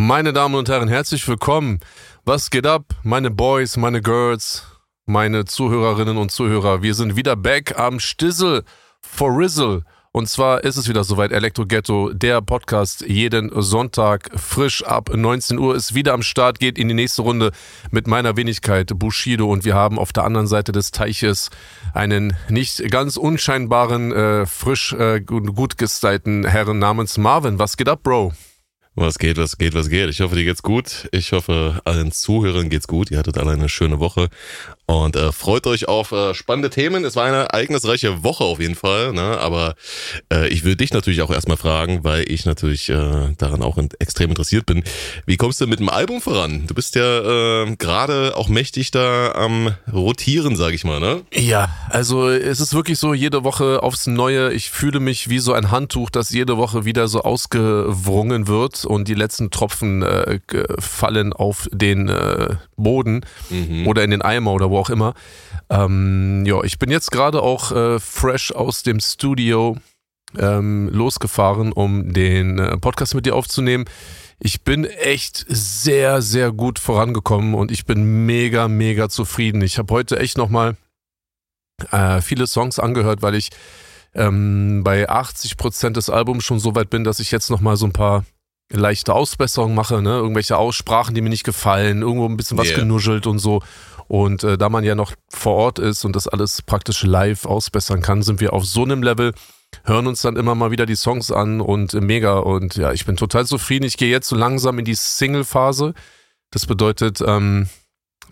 Meine Damen und Herren, herzlich willkommen. Was geht ab, meine Boys, meine Girls, meine Zuhörerinnen und Zuhörer? Wir sind wieder back am Stissel for Rizzle. Und zwar ist es wieder soweit, Elektro Ghetto, der Podcast jeden Sonntag frisch ab 19 Uhr ist wieder am Start, geht in die nächste Runde mit meiner Wenigkeit Bushido und wir haben auf der anderen Seite des Teiches einen nicht ganz unscheinbaren, äh, frisch äh, gut gestylten Herren namens Marvin. Was geht ab, Bro? Was geht, was geht, was geht? Ich hoffe, dir geht's gut. Ich hoffe, allen Zuhörern geht's gut. Ihr hattet alle eine schöne Woche und äh, freut euch auf äh, spannende Themen. Es war eine ereignisreiche Woche auf jeden Fall, ne? aber äh, ich will dich natürlich auch erstmal fragen, weil ich natürlich äh, daran auch in, extrem interessiert bin. Wie kommst du mit dem Album voran? Du bist ja äh, gerade auch mächtig da am Rotieren, sag ich mal, ne? Ja, also es ist wirklich so, jede Woche aufs Neue. Ich fühle mich wie so ein Handtuch, das jede Woche wieder so ausgewrungen wird und die letzten Tropfen äh, fallen auf den äh, Boden mhm. oder in den Eimer oder wo auch immer. Ähm, ja, ich bin jetzt gerade auch äh, fresh aus dem Studio ähm, losgefahren, um den äh, Podcast mit dir aufzunehmen. Ich bin echt sehr, sehr gut vorangekommen und ich bin mega, mega zufrieden. Ich habe heute echt nochmal äh, viele Songs angehört, weil ich ähm, bei 80 Prozent des Albums schon so weit bin, dass ich jetzt nochmal so ein paar leichte Ausbesserungen mache, ne? Irgendwelche Aussprachen, die mir nicht gefallen, irgendwo ein bisschen was yeah. genuschelt und so. Und äh, da man ja noch vor Ort ist und das alles praktisch live ausbessern kann, sind wir auf so einem Level, hören uns dann immer mal wieder die Songs an und äh, mega. Und ja, ich bin total zufrieden. Ich gehe jetzt so langsam in die Single-Phase. Das bedeutet, ähm,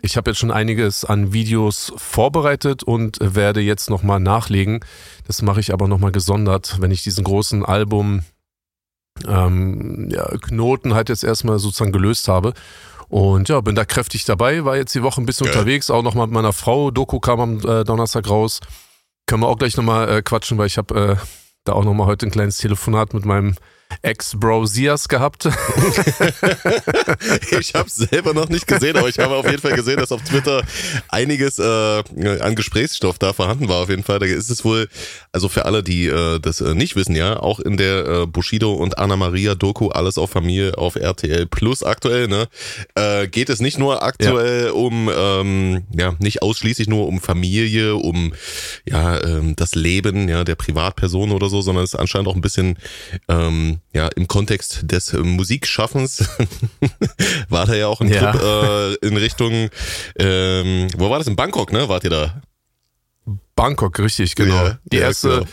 ich habe jetzt schon einiges an Videos vorbereitet und werde jetzt nochmal nachlegen. Das mache ich aber nochmal gesondert, wenn ich diesen großen Album ähm, ja, Knoten halt jetzt erstmal sozusagen gelöst habe. Und ja, bin da kräftig dabei, war jetzt die Woche ein bisschen Geil. unterwegs, auch nochmal mit meiner Frau. Doku kam am äh, Donnerstag raus. Können wir auch gleich nochmal äh, quatschen, weil ich habe äh, da auch nochmal heute ein kleines Telefonat mit meinem Ex-Brosias gehabt. ich habe es selber noch nicht gesehen, aber ich habe auf jeden Fall gesehen, dass auf Twitter einiges äh, an Gesprächsstoff da vorhanden war. Auf jeden Fall, da ist es wohl, also für alle, die äh, das äh, nicht wissen, ja, auch in der äh, Bushido und Anna Maria Doku alles auf Familie auf RTL Plus aktuell, ne, äh, geht es nicht nur aktuell ja. um, ähm, ja, nicht ausschließlich nur um Familie, um ja ähm, das Leben, ja, der Privatperson oder so, sondern es ist anscheinend auch ein bisschen ähm, ja, im Kontext des äh, Musikschaffens war da ja auch ein ja. Trip äh, in Richtung, ähm, wo war das? In Bangkok, ne? Wart ihr da? Bangkok, richtig, genau. Ja, die, ja, erste, genau.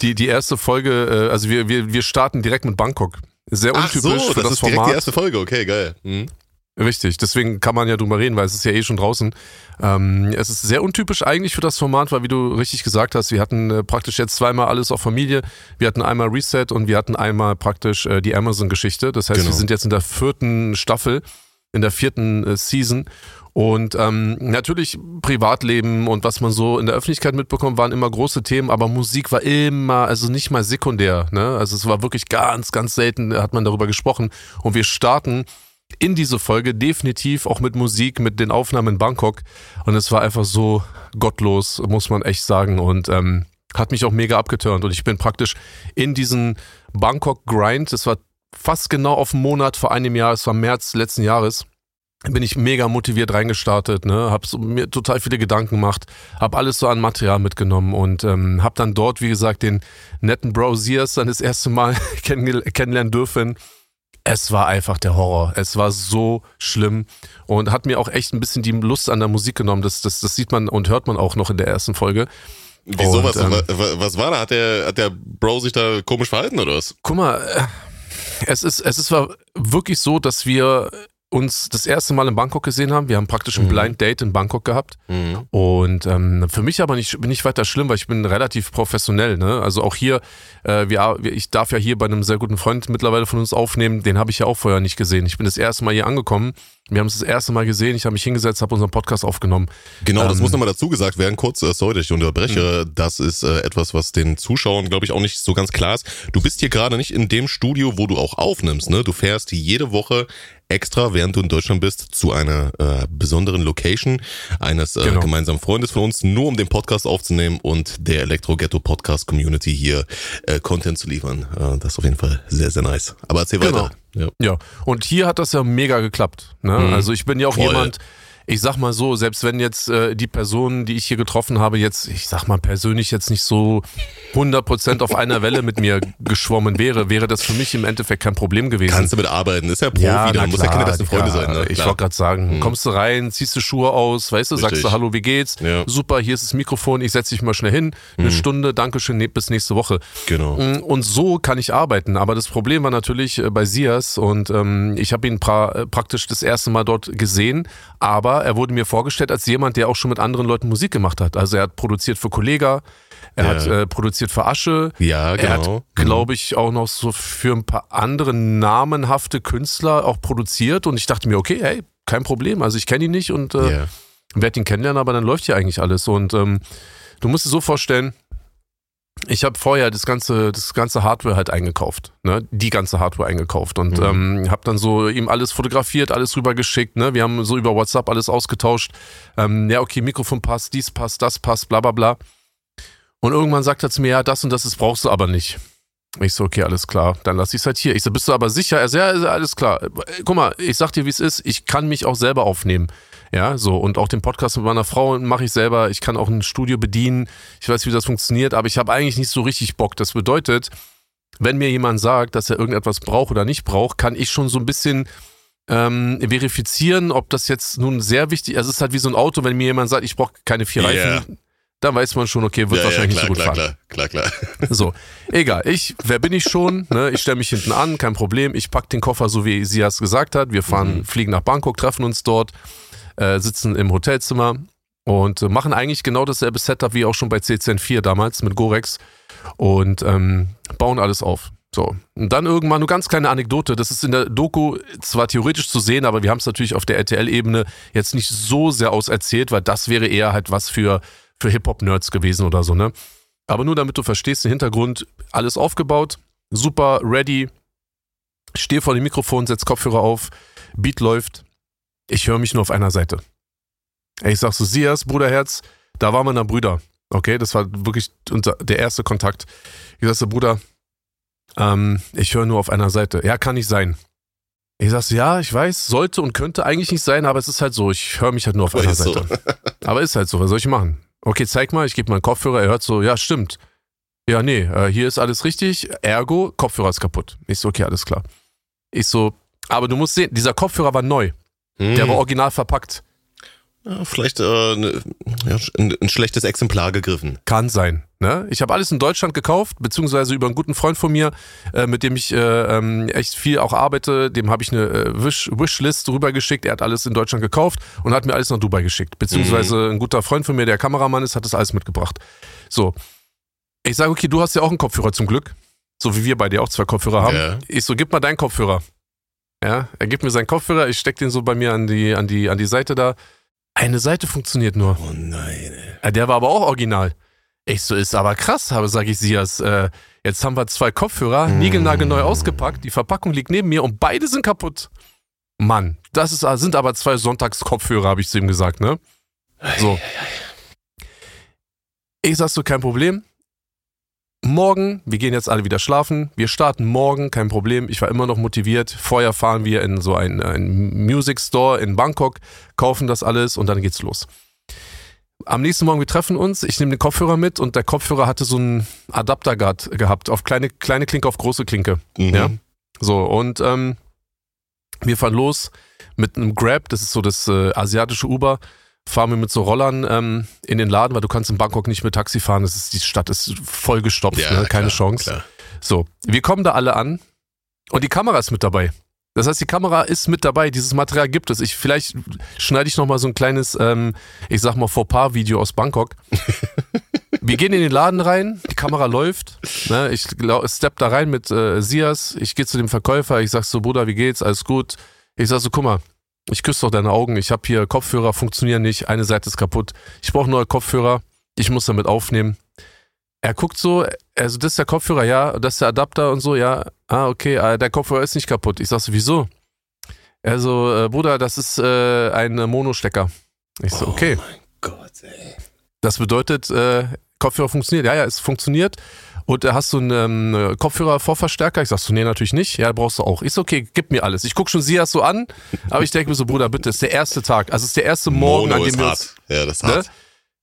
Die, die erste Folge, äh, also wir, wir, wir starten direkt mit Bangkok. Sehr untypisch Ach so, für das, das ist Format. direkt die erste Folge, okay, geil. Mhm. Richtig, deswegen kann man ja drüber reden, weil es ist ja eh schon draußen. Ähm, es ist sehr untypisch eigentlich für das Format, weil wie du richtig gesagt hast, wir hatten äh, praktisch jetzt zweimal alles auf Familie. Wir hatten einmal Reset und wir hatten einmal praktisch äh, die Amazon-Geschichte. Das heißt, genau. wir sind jetzt in der vierten Staffel, in der vierten äh, Season. Und ähm, natürlich Privatleben und was man so in der Öffentlichkeit mitbekommt, waren immer große Themen, aber Musik war immer, also nicht mal sekundär. Ne? Also es war wirklich ganz, ganz selten, hat man darüber gesprochen. Und wir starten in diese Folge definitiv auch mit Musik, mit den Aufnahmen in Bangkok. Und es war einfach so gottlos, muss man echt sagen. Und ähm, hat mich auch mega abgeturnt. Und ich bin praktisch in diesen Bangkok-Grind, das war fast genau auf einen Monat vor einem Jahr, es war März letzten Jahres, bin ich mega motiviert reingestartet, ne, hab so, mir total viele Gedanken gemacht, hab alles so an Material mitgenommen und ähm, hab dann dort, wie gesagt, den netten Bro Sears dann das erste Mal kennenlernen dürfen es war einfach der Horror. Es war so schlimm und hat mir auch echt ein bisschen die Lust an der Musik genommen. Das, das, das sieht man und hört man auch noch in der ersten Folge. Wieso? Und, was, ähm, was war da? Hat der, hat der Bro sich da komisch verhalten oder was? Guck mal, äh, es ist, es ist wirklich so, dass wir uns das erste Mal in Bangkok gesehen haben. Wir haben praktisch ein mhm. Blind Date in Bangkok gehabt. Mhm. Und ähm, für mich aber nicht, nicht weiter schlimm, weil ich bin relativ professionell. Ne? Also auch hier, äh, wir, ich darf ja hier bei einem sehr guten Freund mittlerweile von uns aufnehmen. Den habe ich ja auch vorher nicht gesehen. Ich bin das erste Mal hier angekommen. Wir haben es das erste Mal gesehen. Ich habe mich hingesetzt, habe unseren Podcast aufgenommen. Genau, das ähm, muss nochmal dazu gesagt werden. Kurz, äh, sorry, dass ich unterbreche. Mhm. Das ist äh, etwas, was den Zuschauern, glaube ich, auch nicht so ganz klar ist. Du bist hier gerade nicht in dem Studio, wo du auch aufnimmst. Ne? Du fährst jede Woche extra, während du in Deutschland bist, zu einer äh, besonderen Location eines äh, genau. gemeinsamen Freundes von uns, nur um den Podcast aufzunehmen und der Elektro Ghetto Podcast Community hier äh, Content zu liefern. Äh, das ist auf jeden Fall sehr, sehr nice. Aber erzähl genau. weiter. Ja. ja. Und hier hat das ja mega geklappt. Ne? Mhm. Also ich bin ja auch Voll. jemand, ich sag mal so, selbst wenn jetzt äh, die Personen, die ich hier getroffen habe, jetzt, ich sag mal persönlich jetzt nicht so 100% auf einer Welle mit mir geschwommen wäre, wäre das für mich im Endeffekt kein Problem gewesen. Kannst du mit arbeiten, ist ja Profi, Ja, da muss ja keine besten Freunde sein. Ne? Ich wollte gerade sagen, Mhm. kommst du rein, ziehst du Schuhe aus, weißt du, sagst Richtig. du Hallo, wie geht's? Ja. Super, hier ist das Mikrofon, ich setze dich mal schnell hin, eine Mhm. Stunde, Dankeschön, ne- bis nächste Woche. Genau. Mm, Und so kann ich arbeiten. Aber das Problem war natürlich äh, bei Sias und ähm, ich habe ihn pra äh, praktisch das erste Mal dort gesehen. Aber er wurde mir vorgestellt als jemand, der auch schon mit anderen Leuten Musik gemacht hat. Also er hat produziert für Kollega, er Ja. hat äh, produziert für Asche. Ja, Er hat, genau. glaube ich, auch noch so für ein paar andere namenhafte Künstler auch produziert. Und ich dachte mir, okay, hey, kein Problem. Also ich kenne ihn nicht und äh, Ja. werde ihn kennenlernen, aber dann läuft hier eigentlich alles. Und ähm, du musst dir so vorstellen, ich habe vorher das ganze, das ganze Hardware halt eingekauft, ne? Die ganze Hardware eingekauft und Mhm. ähm, habe dann so ihm alles fotografiert, alles rübergeschickt, ne? Wir haben so über WhatsApp alles ausgetauscht. Ähm, ja, okay, Mikrofon passt, dies passt, das passt, bla bla bla. Und irgendwann sagt er zu mir, ja, das und das ist, brauchst du aber nicht. Ich so, okay, alles klar, dann lass ich es halt hier. Ich so, bist du aber sicher? Er so, ja, alles klar. Guck mal, ich sag dir, wie es ist, ich kann mich auch selber aufnehmen. Ja, so, und auch den Podcast mit meiner Frau mache ich selber. Ich kann auch ein Studio bedienen. Ich weiß, wie das funktioniert, aber ich habe eigentlich nicht so richtig Bock. Das bedeutet, wenn mir jemand sagt, dass er irgendetwas braucht oder nicht braucht, kann ich schon so ein bisschen ähm, verifizieren, ob das jetzt nun sehr wichtig ist. Also es ist halt wie so ein Auto, wenn mir jemand sagt, ich brauche keine vier Ja. Reifen, dann weiß man schon, okay, wird ja, wahrscheinlich ja, nicht so klar, gut fahren. klar, klar, klar, klar. So, egal. Ich, wer bin ich schon? Ne? Ich stelle mich hinten an, kein Problem. Ich pack den Koffer, so wie sie es gesagt hat. Wir fahren, Mhm. fliegen nach Bangkok, treffen uns dort, äh, sitzen im Hotelzimmer und äh, machen eigentlich genau dasselbe Setup wie auch schon bei CCN4 damals mit Gorex und ähm, bauen alles auf. So. Und dann irgendwann nur ganz kleine Anekdote. Das ist in der Doku zwar theoretisch zu sehen, aber wir haben es natürlich auf der RTL-Ebene jetzt nicht so sehr auserzählt, weil das wäre eher halt was für, für Hip-Hop-Nerds gewesen oder so, ne? Aber nur damit du verstehst, den Hintergrund, alles aufgebaut, super ready. Stehe vor dem Mikrofon, setz Kopfhörer auf, Beat läuft. Ich höre mich nur auf einer Seite. Ich sag so, Sias, Bruderherz, da waren wir dann Brüder. Okay, das war wirklich unser, der erste Kontakt. Ich sag so, Bruder, ähm, ich höre nur auf einer Seite. Ja, kann nicht sein. Ich sag so, ja, ich weiß, sollte und könnte eigentlich nicht sein, aber es ist halt so, ich höre mich halt nur auf einer ist so. Seite. Aber ist halt so, was soll ich machen? Okay, zeig mal, ich gebe meinen Kopfhörer, er hört so, ja, stimmt. Ja, nee, äh, hier ist alles richtig, ergo, Kopfhörer ist kaputt. Ich so, okay, alles klar. Ich so, aber du musst sehen, dieser Kopfhörer war neu, der Hm. war original verpackt. ja, vielleicht äh, ne, ja, ein, ein schlechtes Exemplar gegriffen. Kann sein. Ne? Ich habe alles in Deutschland gekauft, beziehungsweise über einen guten Freund von mir, äh, mit dem ich äh, ähm, echt viel auch arbeite. Dem habe ich eine äh, Wish Wishlist rübergeschickt. Er hat alles in Deutschland gekauft und hat mir alles nach Dubai geschickt. Beziehungsweise ein guter Freund von mir, der Kameramann ist, hat das alles mitgebracht. So. Ich sage, okay, du hast ja auch einen Kopfhörer zum Glück. So wie wir beide auch zwei Kopfhörer haben. Ja. Ich so, gib mal deinen Kopfhörer. Ja, er gibt mir seinen Kopfhörer, ich steck den so bei mir an die, an die, an die Seite da. Eine Seite funktioniert nur. Oh nein, ey. Der war aber auch original. Ich so, ist aber krass, habe, sag ich Sias. Äh, jetzt haben wir zwei Kopfhörer, Mm. niegelnagelneu ausgepackt, die Verpackung liegt neben mir und beide sind kaputt. Mann, das ist, sind aber zwei Sonntagskopfhörer, habe ich zu ihm gesagt, ne? So. Ich sag so, kein Problem. Morgen, wir gehen jetzt alle wieder schlafen. Wir starten morgen, kein Problem. Ich war immer noch motiviert. Vorher fahren wir in so einen, einen Music Store in Bangkok, kaufen das alles und dann geht's los. Am nächsten Morgen, wir treffen uns, ich nehme den Kopfhörer mit und der Kopfhörer hatte so einen Adapter gehabt, auf kleine, kleine Klinke auf große Klinke. Mhm. Ja. So, und ähm, wir fahren los mit einem Grab, das ist so das äh, asiatische Uber, fahren wir mit so Rollern ähm, in den Laden, weil du kannst in Bangkok nicht mit Taxi fahren, das ist, die Stadt ist voll gestopft, Ja, ne? keine klar, Chance. Klar. So, wir kommen da alle an und die Kamera ist mit dabei. Das heißt, die Kamera ist mit dabei, dieses Material gibt es. Ich, vielleicht schneide ich nochmal so ein kleines, ähm, ich sag mal, Fauxpas-Video aus Bangkok. Wir gehen in den Laden rein, die Kamera läuft. Ne, ich step da rein mit äh, Sias. Ich gehe zu dem Verkäufer, ich sag so, Bruder, wie geht's? Alles gut. Ich sag so, guck mal, ich küsse doch deine Augen. Ich habe hier Kopfhörer, funktionieren nicht. Eine Seite ist kaputt. Ich brauche neue Kopfhörer. Ich muss damit aufnehmen. Er guckt so, also das ist der Kopfhörer, ja, das ist der Adapter und so, ja. Ah, okay, äh, der Kopfhörer ist nicht kaputt. Ich sag so, wieso? Er so, äh, Bruder, das ist äh, ein Monostecker. Ich so, okay. Oh mein Gott, ey. Das bedeutet, äh, Kopfhörer funktioniert. Ja, ja, es funktioniert. Und äh, hast du einen ähm, Kopfhörer-Vorverstärker? Ich sag so, nee, natürlich nicht. Ja, brauchst du auch. Ich so, okay, gib mir alles. Ich guck schon Sias so an, aber ich denke mir so, Bruder, bitte, ist der erste Tag. Also es ist der erste Morgen, Mono an dem ist wir hart. Ja, das ist ne? hart.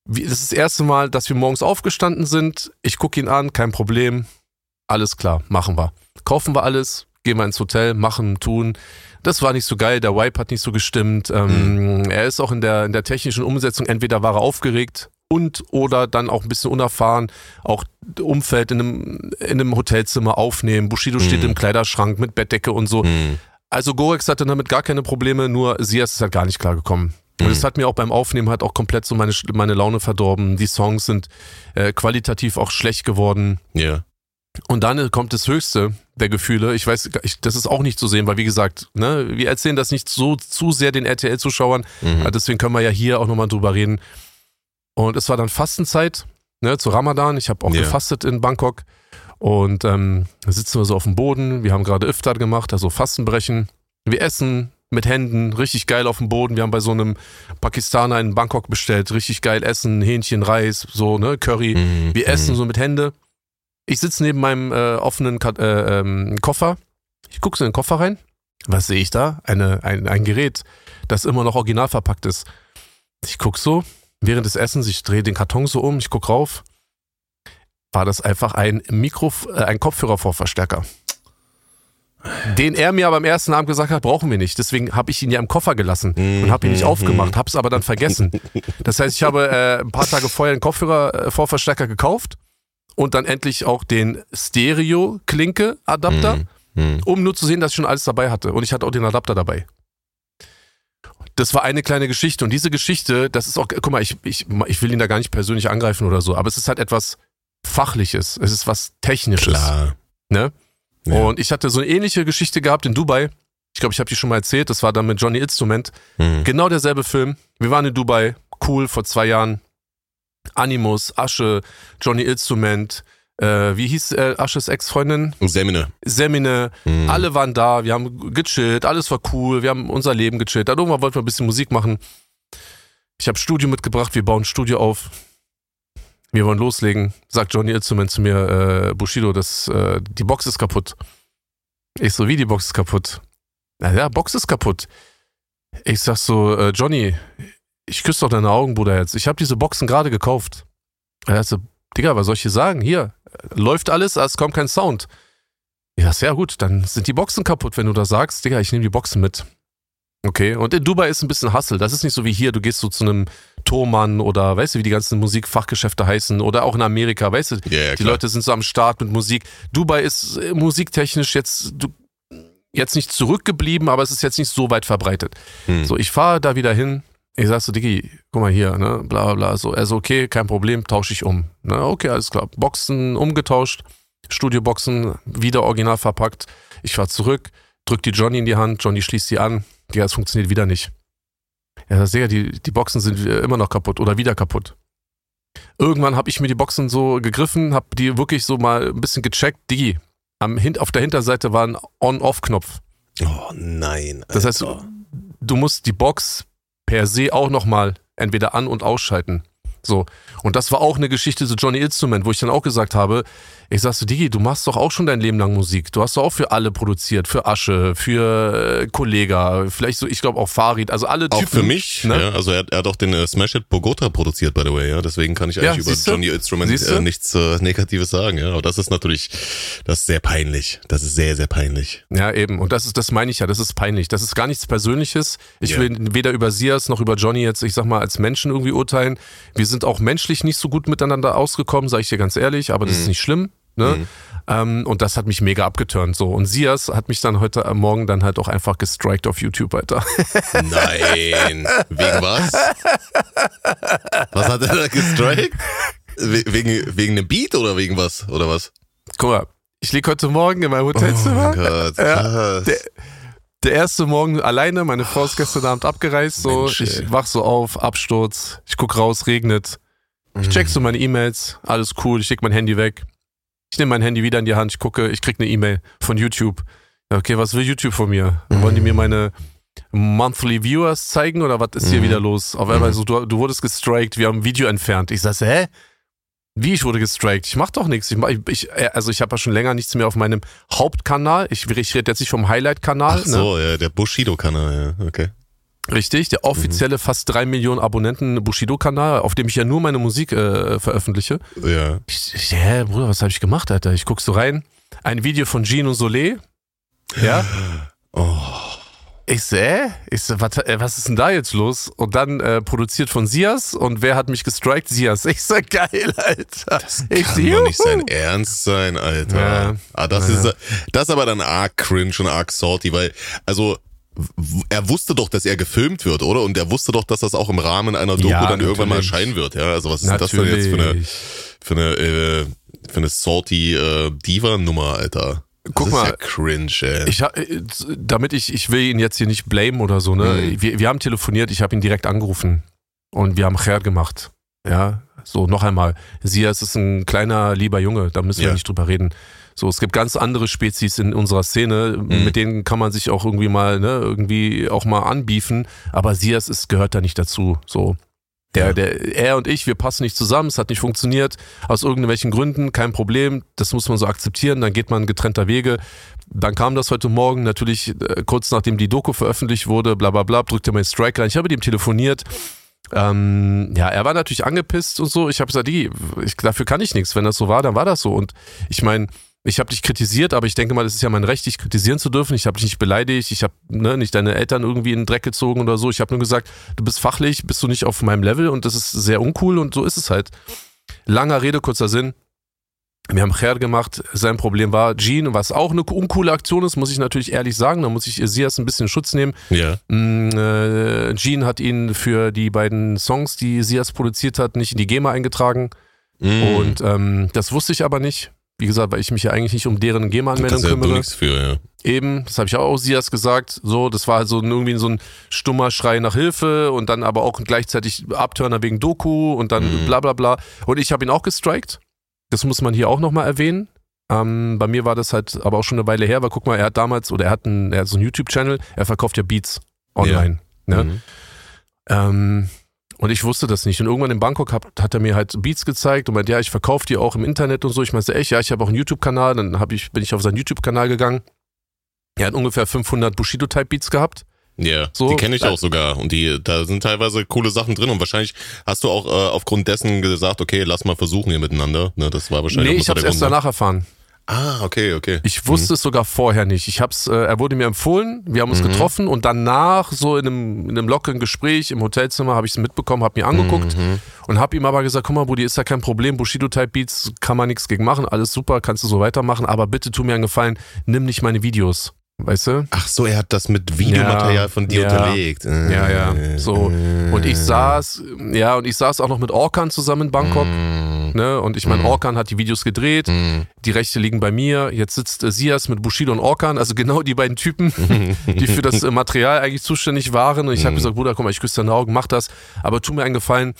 Wie- Das ist das erste Mal, dass wir morgens aufgestanden sind. Ich gucke ihn an, kein Problem. Alles klar, machen wir. Kaufen wir alles, gehen wir ins Hotel, machen, tun. Das war nicht so geil, der Wipe hat nicht so gestimmt. Ähm, Er ist auch in der, in der technischen Umsetzung, entweder war er aufgeregt und oder dann auch ein bisschen unerfahren. Auch Umfeld in einem, in einem Hotelzimmer aufnehmen. Bushido steht Mhm. im Kleiderschrank mit Bettdecke und so. Hm. Also Gorex hatte damit gar keine Probleme, nur Sias ist halt gar nicht klargekommen. Und Mhm. es hat mir auch beim Aufnehmen halt auch komplett so meine, meine Laune verdorben. Die Songs sind äh, qualitativ auch schlecht geworden. Ja. Und dann kommt das Höchste der Gefühle. Ich weiß, ich, das ist auch nicht zu sehen, weil wie gesagt, ne, wir erzählen das nicht so zu sehr den RTL-Zuschauern. Mhm. Äh, Deswegen können wir ja hier auch nochmal drüber reden. Und es war dann Fastenzeit, ne, zu Ramadan. Ich habe auch Ja. gefastet in Bangkok. Und ähm, da sitzen wir so auf dem Boden. Wir haben gerade Iftar gemacht, also Fastenbrechen. Wir essen mit Händen, richtig geil auf dem Boden. Wir haben bei so einem Pakistaner in Bangkok bestellt, richtig geil essen, Hähnchen, Reis, so, ne, Curry. Mhm. Wir essen so mit Hände. Ich sitze neben meinem äh, offenen Ka äh, ähm, Koffer. Ich gucke so in den Koffer rein. Was sehe ich da? Eine, ein, ein Gerät, das immer noch original verpackt ist. Ich gucke so, während des Essens, ich drehe den Karton so um, ich gucke rauf. War das einfach ein Mikro, äh, ein Kopfhörervorverstärker. Den er mir aber am ersten Abend gesagt hat, brauchen wir nicht. Deswegen habe ich ihn ja im Koffer gelassen und habe ihn nicht Mhm. aufgemacht, habe es aber dann vergessen. Das heißt, ich habe äh, ein paar Tage vorher einen Kopfhörer-Vorverstärker gekauft und dann endlich auch den Stereo-Klinke-Adapter, Mhm. Mhm. um nur zu sehen, dass ich schon alles dabei hatte. Und ich hatte auch den Adapter dabei. Das war eine kleine Geschichte. Und diese Geschichte, das ist auch, guck mal, ich, ich, ich will ihn da gar nicht persönlich angreifen oder so, aber es ist halt etwas Fachliches. Es ist was Technisches. Klar. Ne? Ja. Und ich hatte so eine ähnliche Geschichte gehabt in Dubai. Ich glaube, ich habe die schon mal erzählt. Das war dann mit Johnny Instrument. Mhm. Genau derselbe Film. Wir waren in Dubai, cool, vor zwei Jahren. Animus, Asche, Johnny Instrument, äh, wie hieß äh, Asches Ex-Freundin? Semine. Semine. Mhm. Alle waren da, wir haben gechillt, alles war cool, wir haben unser Leben gechillt. Dann irgendwann wollten wir ein bisschen Musik machen. Ich habe Studio mitgebracht, wir bauen ein Studio auf. Wir wollen loslegen. Sagt Johnny Instrument zu mir, äh, Bushido, das, äh, die Box ist kaputt. Ich so, wie die Box ist kaputt? Na ja, Box ist kaputt. Ich sag so, äh, Johnny, ich küsse doch deine Augen, Bruder, jetzt. Ich habe diese Boxen gerade gekauft. Er hat so, Digga, was soll ich hier sagen? Hier, läuft alles, aber es kommt kein Sound. Ja gut, dann sind die Boxen kaputt, wenn du das sagst. Digga, ich nehme die Boxen mit. Okay, und in Dubai ist ein bisschen Hassel. Das ist nicht so wie hier, du gehst so zu einem Thomann oder weißt du, wie die ganzen Musikfachgeschäfte heißen oder auch in Amerika, weißt du, ja, die klar. Leute sind so am Start mit Musik. Dubai ist äh, musiktechnisch jetzt, du, jetzt nicht zurückgeblieben, aber es ist jetzt nicht so weit verbreitet. Mhm. So, ich fahre da wieder hin. Ich sag so, Diggi, guck mal hier, ne, bla bla bla. So, also okay, kein Problem, tausche ich um. Ne, okay, alles klar. Boxen umgetauscht, Studioboxen wieder original verpackt. Ich fahr zurück, drück die Johnny in die Hand, Johnny schließt die an. Digga, es funktioniert wieder nicht. Ja, das Digga, die, die Boxen sind äh, immer noch kaputt oder wieder kaputt. Irgendwann habe ich mir die Boxen so gegriffen, habe die wirklich so mal ein bisschen gecheckt. Diggi, am, auf der Hinterseite war ein On-Off-Knopf. Oh nein. Das heißt, Alter. du musst die Box per se auch nochmal entweder an- und ausschalten. So. Und das war auch eine Geschichte zu Johnny Instrument, wo ich dann auch gesagt habe, ich sag so, Digi, du machst doch auch schon dein Leben lang Musik. Du hast doch auch für alle produziert, für Asche, für äh, Kollega, vielleicht so, ich glaube auch Farid, also alle Auch Typen. für mich, ne? ja, also er, hat- er hat auch den äh, Smash Hit Bogota produziert, by the way, ja, deswegen kann ich Ja, eigentlich über siehste? Johnny Instrument Siehste? äh, nichts äh, Negatives sagen, ja, aber das ist natürlich, das ist sehr peinlich, das ist sehr, sehr peinlich. Ja, eben. Und das ist, das meine ich ja, das ist peinlich. Das ist gar nichts Persönliches. Ich Ja. will weder über Sias noch über Johnny jetzt, ich sag mal, als Menschen irgendwie urteilen. Wir sind auch menschlich nicht so gut miteinander ausgekommen, sage ich dir ganz ehrlich, aber das ist nicht schlimm. Ne? Mhm. Ähm, und das hat mich mega abgeturnt. So. Und Sias hat mich dann heute Morgen dann halt auch einfach gestrikt auf YouTube, Alter. Nein, wegen was? Was hat er da gestrikt? We wegen, wegen einem Beat oder wegen was, oder was? Guck mal, ich lieg heute Morgen in meinem Oh Hotelzimmer. mein Gott, Ja, der- Der erste Morgen alleine, meine Frau ist gestern Abend abgereist, so, Mensch, ich wach so auf, Absturz, ich guck raus, regnet. Ich check so meine E-Mails, alles cool, ich leg mein Handy weg. Ich nehme mein Handy wieder in die Hand, ich gucke, ich krieg eine E-Mail von YouTube. Okay, was will YouTube von mir? Wollen die mir meine Monthly Viewers zeigen oder was ist hier Mhm. wieder los? Auf einmal so, du, du wurdest gestrikt, wir haben ein Video entfernt. Ich sag, hä? Wie ich wurde gestrikt? Ich mach doch nichts. Ich, mach- ich, also ich habe ja schon länger nichts mehr auf meinem Hauptkanal. Ich, ich rede jetzt nicht vom Highlight-Kanal. Ach so, ja, der Bushido-Kanal, ja, okay. Richtig, der offizielle fast drei Millionen Abonnenten Bushido-Kanal, auf dem ich ja nur meine Musik äh, veröffentliche. Ja. Ich, ich, hä, Bruder, was habe ich gemacht, Alter? Ich guck so rein. Ein Video von Gino Solé. Ja. Oh. Ich so, äh? Ich so, was, äh, was ist denn da jetzt los? Und dann äh, produziert von Sias und wer hat mich gestrikt? Sias. Ich so, geil, Alter. ich Kann doch nicht sein Ernst sein, Alter. Ja. Ah, das Ja. ist das ist aber dann arg cringe und arg salty, weil also er wusste doch, dass er gefilmt wird, oder? Und er wusste doch, dass das auch im Rahmen einer Doku Ja, dann irgendwann mal natürlich. erscheinen wird, ja? Also was ist das denn jetzt für eine Natürlich. für eine äh, für eine salty äh, Diva Nummer, Alter? Das Guck ist mal. ja cringe, ey. Ich, äh, damit ich, ich will ihn jetzt hier nicht blamen oder so, ne? Mhm. Wir, wir haben telefoniert, ich habe ihn direkt angerufen und wir haben Cher gemacht. Ja, so noch einmal. Sias ist ein kleiner, lieber Junge, da müssen wir Ja. nicht drüber reden. So, es gibt ganz andere Spezies in unserer Szene, Mhm. mit denen kann man sich auch irgendwie mal, ne, irgendwie auch mal anbiefen, aber Sias ist, gehört da nicht dazu. So. Der, der, er und ich, wir passen nicht zusammen, es hat nicht funktioniert, aus irgendwelchen Gründen, kein Problem, das muss man so akzeptieren, dann geht man getrennter Wege. Dann kam das heute Morgen, natürlich äh, kurz nachdem die Doku veröffentlicht wurde, bla bla bla, drückte mein Strike rein. Ich habe mit ihm telefoniert. Ähm, ja, er war natürlich angepisst und so. Ich habe gesagt, die, ich, dafür kann ich nichts. Wenn das so war, dann war das so. Und ich meine, ich habe dich kritisiert, aber ich denke mal, es ist ja mein Recht, dich kritisieren zu dürfen. Ich habe dich nicht beleidigt, ich habe ne, nicht deine Eltern irgendwie in den Dreck gezogen oder so. Ich habe nur gesagt, du bist fachlich, bist du nicht auf meinem Level und das ist sehr uncool und so ist es halt. Langer Rede, kurzer Sinn. Wir haben Cher gemacht. Sein Problem war Jean, was auch eine uncoole Aktion ist, muss ich natürlich ehrlich sagen. Da muss ich Sias ein bisschen Schutz nehmen. ja. Mm, äh, Jean hat ihn für die beiden Songs, die Sias produziert hat, nicht in die GEMA eingetragen. Mm. Und ähm, das wusste ich aber nicht. Wie gesagt, weil ich mich ja eigentlich nicht um deren GEMA-Anmeldung ja kümmere. nichts für, ja. Eben, das habe ich auch Sias gesagt. So, das war halt so irgendwie so ein stummer Schrei nach Hilfe und dann aber auch gleichzeitig Abturner wegen Doku und dann Mhm. bla bla bla. Und ich habe ihn auch gestrikt. Das muss man hier auch nochmal erwähnen. Ähm, bei mir war das halt aber auch schon eine Weile her, weil guck mal, er hat damals, oder er hat, einen, er hat so einen YouTube-Channel, er verkauft ja Beats online. Ne? Mhm. Ähm, und ich wusste das nicht. Und irgendwann in Bangkok hat, hat er mir halt Beats gezeigt und meinte, ja, ich verkaufe die auch im Internet und so. Ich meinte, echt, ja, ich habe auch einen YouTube-Kanal. Dann hab ich, bin ich auf seinen YouTube-Kanal gegangen. Er hat ungefähr 500 Bushido-Type-Beats gehabt. Ja, So, die kenne ich auch sogar und die da sind teilweise coole Sachen drin und wahrscheinlich hast du auch äh, aufgrund dessen gesagt, okay, lass mal versuchen hier miteinander. Ne, das war wahrscheinlich Nee, ich habe es erst ne? danach erfahren. Ah, okay, okay. Ich wusste es sogar vorher nicht. Ich hab's, äh, er wurde mir empfohlen, wir haben uns Mhm. getroffen und danach so in einem, in einem lockeren Gespräch im Hotelzimmer habe ich es mitbekommen, habe mir angeguckt Mhm. und habe ihm aber gesagt, guck mal, Brudi, ist ja kein Problem, Bushido-Type-Beats kann man nichts gegen machen, alles super, kannst du so weitermachen, aber bitte tu mir einen Gefallen, nimm nicht meine Videos, weißt du? Ach so, er hat das mit Videomaterial Ja, von dir ja. unterlegt. Äh, Ja, ja, so. Und ich saß, ja, und ich saß auch noch mit Orkan zusammen in Bangkok, Mm, ne, und ich meine, Mhm. Orkan hat die Videos gedreht, mm. die Rechte liegen bei mir. Jetzt sitzt äh, Sias mit Bushido und Orkan, also genau die beiden Typen, die für das äh, Material eigentlich zuständig waren. Und ich habe Mhm. gesagt, Bruder, komm mal, ich küsse deine Augen, mach das. Aber tu mir einen Gefallen,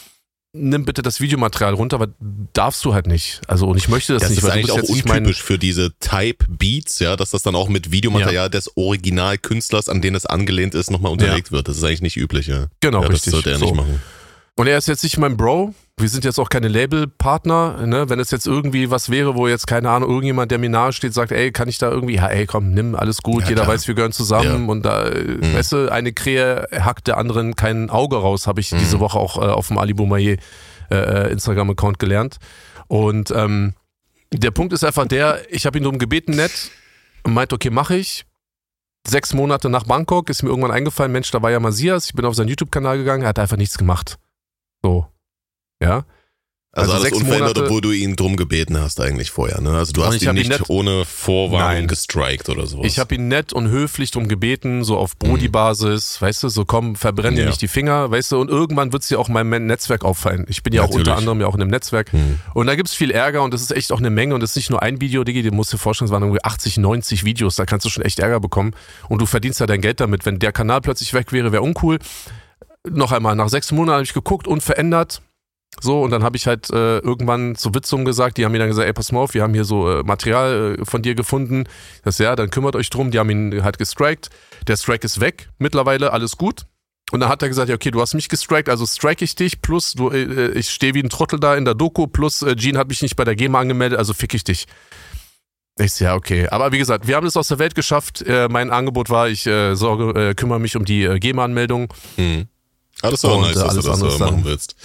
nimm bitte das Videomaterial runter, aber darfst du halt nicht. Also und ich möchte das, Das nicht, ist weil du eigentlich auch mein... untypisch für diese Type Beats, ja, dass das dann auch mit Videomaterial des Originalkünstlers, an den es angelehnt ist, nochmal unterlegt wird. Das ist eigentlich nicht üblich, ja. Genau, ja, das richtig. sollte er so. nicht machen. Und er ist jetzt nicht mein Bro. Wir sind jetzt auch keine Labelpartner. Ne? Wenn es jetzt irgendwie was wäre, wo jetzt, keine Ahnung, irgendjemand, der mir nahe steht, sagt, ey, kann ich da irgendwie, ja, ey, komm, nimm, alles gut, Ja, jeder klar. weiß, wir gehören zusammen und da, äh, weißt du, eine Krähe hackt der anderen kein Auge raus, habe ich Mhm. diese Woche auch äh, auf dem Ali Boumaier äh, Instagram-Account gelernt. Und ähm, der Punkt ist einfach der, ich habe ihn darum gebeten, nett, und meinte, okay, mache ich. Sechs Monate nach Bangkok ist mir irgendwann eingefallen, Mensch, da war ja Masias, ich bin auf seinen YouTube-Kanal gegangen, er hat einfach nichts gemacht. So. Ja. Also, Also alles unverändert, Monate- obwohl du ihn drum gebeten hast eigentlich vorher, ne? Also du hast ihn ihn nicht nett- ohne Vorwarnung Nein. gestrikt oder sowas. Ich habe ihn nett und höflich drum gebeten, so auf Brody-Basis, weißt du, so komm, verbrenn dir Ja. nicht die Finger, weißt du, und irgendwann wird es dir auch meinem Netzwerk auffallen. Ich bin ja auch Natürlich. unter anderem ja auch in einem Netzwerk. Hm. Und da gibt's viel Ärger und das ist echt auch eine Menge und das ist nicht nur ein Video, Digi, du musst dir vorstellen, es waren irgendwie 80, 90 Videos, da kannst du schon echt Ärger bekommen und du verdienst ja dein Geld damit. Wenn der Kanal plötzlich weg wäre, wäre uncool. Noch einmal, nach sechs Monaten habe ich geguckt, unverändert. So, und dann habe ich halt äh, irgendwann zu Witzum gesagt, die haben mir dann gesagt, ey, pass mal auf, wir haben hier so äh, Material äh, von dir gefunden. Das ja, dann kümmert euch drum. Die haben ihn halt gestrikt. Der Strike ist weg, mittlerweile, alles gut. Und dann hat er gesagt, ja, okay, du hast mich gestrikt, also strike ich dich, plus du, äh, ich stehe wie ein Trottel da in der Doku, plus äh, Gene hat mich nicht bei der GEMA angemeldet, also fick ich dich. Ich ja, okay. Aber wie gesagt, wir haben es aus der Welt geschafft. Äh, mein Angebot war, ich äh, sorge, äh, kümmere mich um die äh, GEMA-Anmeldung. Mhm. Ah, das ist auch nice, dass du das machen willst.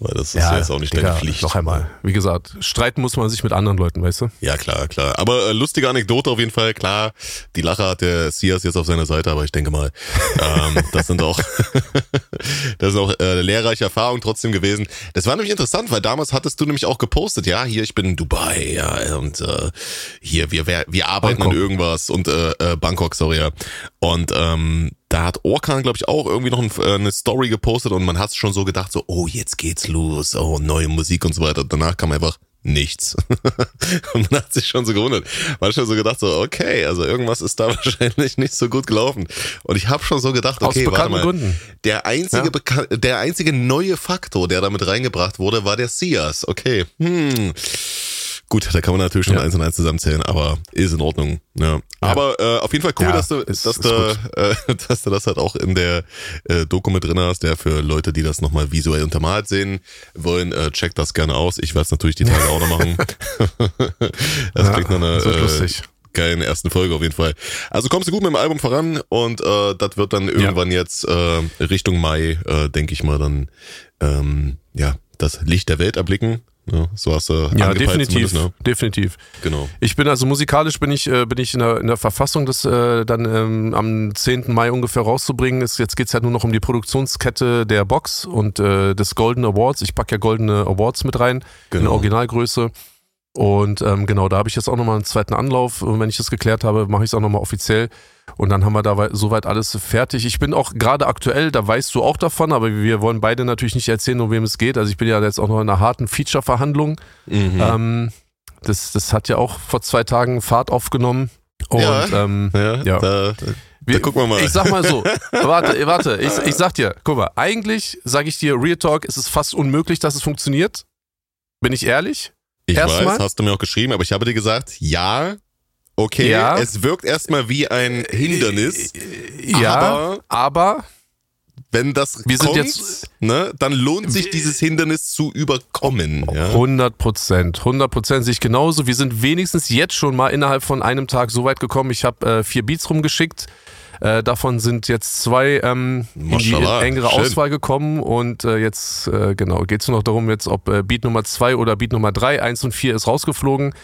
Weil das ist ja, ja jetzt auch nicht Digga, deine Pflicht. Noch einmal. Wie gesagt, streiten muss man sich mit anderen Leuten, weißt du? Ja, klar, klar. Aber äh, lustige Anekdote auf jeden Fall. Klar, die Lache hat der Sias jetzt auf seiner Seite, aber ich denke mal, ähm, das sind auch, das ist auch äh, lehrreiche Erfahrungen trotzdem gewesen. Das war nämlich interessant, weil damals hattest du nämlich auch gepostet, ja, hier, ich bin in Dubai, ja, und äh, hier, wir, wir arbeiten Bangkok. an irgendwas und äh, äh, Bangkok, sorry, ja. Und ähm, da hat Orkan, glaube ich, auch irgendwie noch ein, äh, eine Story gepostet und man hat schon so gedacht, so, oh, jetzt geht's los, oh, neue Musik und so weiter. Danach kam einfach nichts. und man hat sich schon so gewundert. Man hat schon so gedacht, so, okay, also irgendwas ist da wahrscheinlich nicht so gut gelaufen. Und ich habe schon so gedacht, okay, warte mal. Gründen. Der einzige, ja. der einzige neue Faktor, der damit reingebracht wurde, war der Sias. Okay, hm. Gut, da kann man natürlich schon ja. eins und eins zusammenzählen, aber ist in Ordnung. Ja. Aber äh, auf jeden Fall cool, ja, dass du, ist, dass, ist du äh, dass du das halt auch in der äh, Doku mit drin hast. Der für Leute, die das nochmal visuell untermalt sehen wollen, äh, checkt das gerne aus. Ich werde es natürlich die Tage auch noch machen. das ja, klingt nach einer äh, geilen ersten Folge auf jeden Fall. Also kommst du gut mit dem Album voran und äh, das wird dann irgendwann ja. jetzt äh, Richtung Mai, äh, denke ich mal, dann ähm, ja das Licht der Welt erblicken. Ja, so hast du Ja, definitiv, ne? definitiv. Genau. Ich bin also musikalisch bin ich, äh, bin ich in der, in der Verfassung, das äh, dann ähm, am 10. Mai ungefähr rauszubringen. Ist, jetzt geht's halt nur noch um die Produktionskette der Box und äh, des Golden Awards. Ich packe ja Goldene Awards mit rein genau. in Originalgröße. Und ähm, genau, da habe ich jetzt auch nochmal einen zweiten Anlauf. Und wenn ich das geklärt habe, mache ich es auch nochmal offiziell. Und dann haben wir da soweit alles fertig. Ich bin auch gerade aktuell, da weißt du auch davon, aber wir wollen beide natürlich nicht erzählen, um wem es geht. Also ich bin ja jetzt auch noch in einer harten Feature-Verhandlung. Mhm. Ähm, das, das hat ja auch vor zwei Tagen Fahrt aufgenommen. Und ja, ähm, ja, ja. Da, da gucken wir mal. Ich sag mal so, warte, warte, ich, ich sag dir, guck mal, eigentlich sage ich dir, Real Talk, ist es fast unmöglich, dass es funktioniert. Bin ich ehrlich? Ich Erstmal. weiß, hast du mir auch geschrieben, aber ich habe dir gesagt, ja, okay, ja. es wirkt erstmal wie ein Hindernis. Ja, aber, aber wenn das wir kommt, sind jetzt, ne, dann lohnt sich dieses Hindernis zu überkommen. Ja? 100 Prozent, 100 Prozent sich genauso. Wir sind wenigstens jetzt schon mal innerhalb von einem Tag so weit gekommen. Ich habe äh, vier Beats rumgeschickt. Äh, davon sind jetzt zwei ähm, in die engere Schön. Auswahl gekommen und äh, jetzt äh, genau geht es nur noch darum, jetzt ob äh, Beat Nummer zwei oder Beat Nummer drei, eins und vier ist rausgeflogen.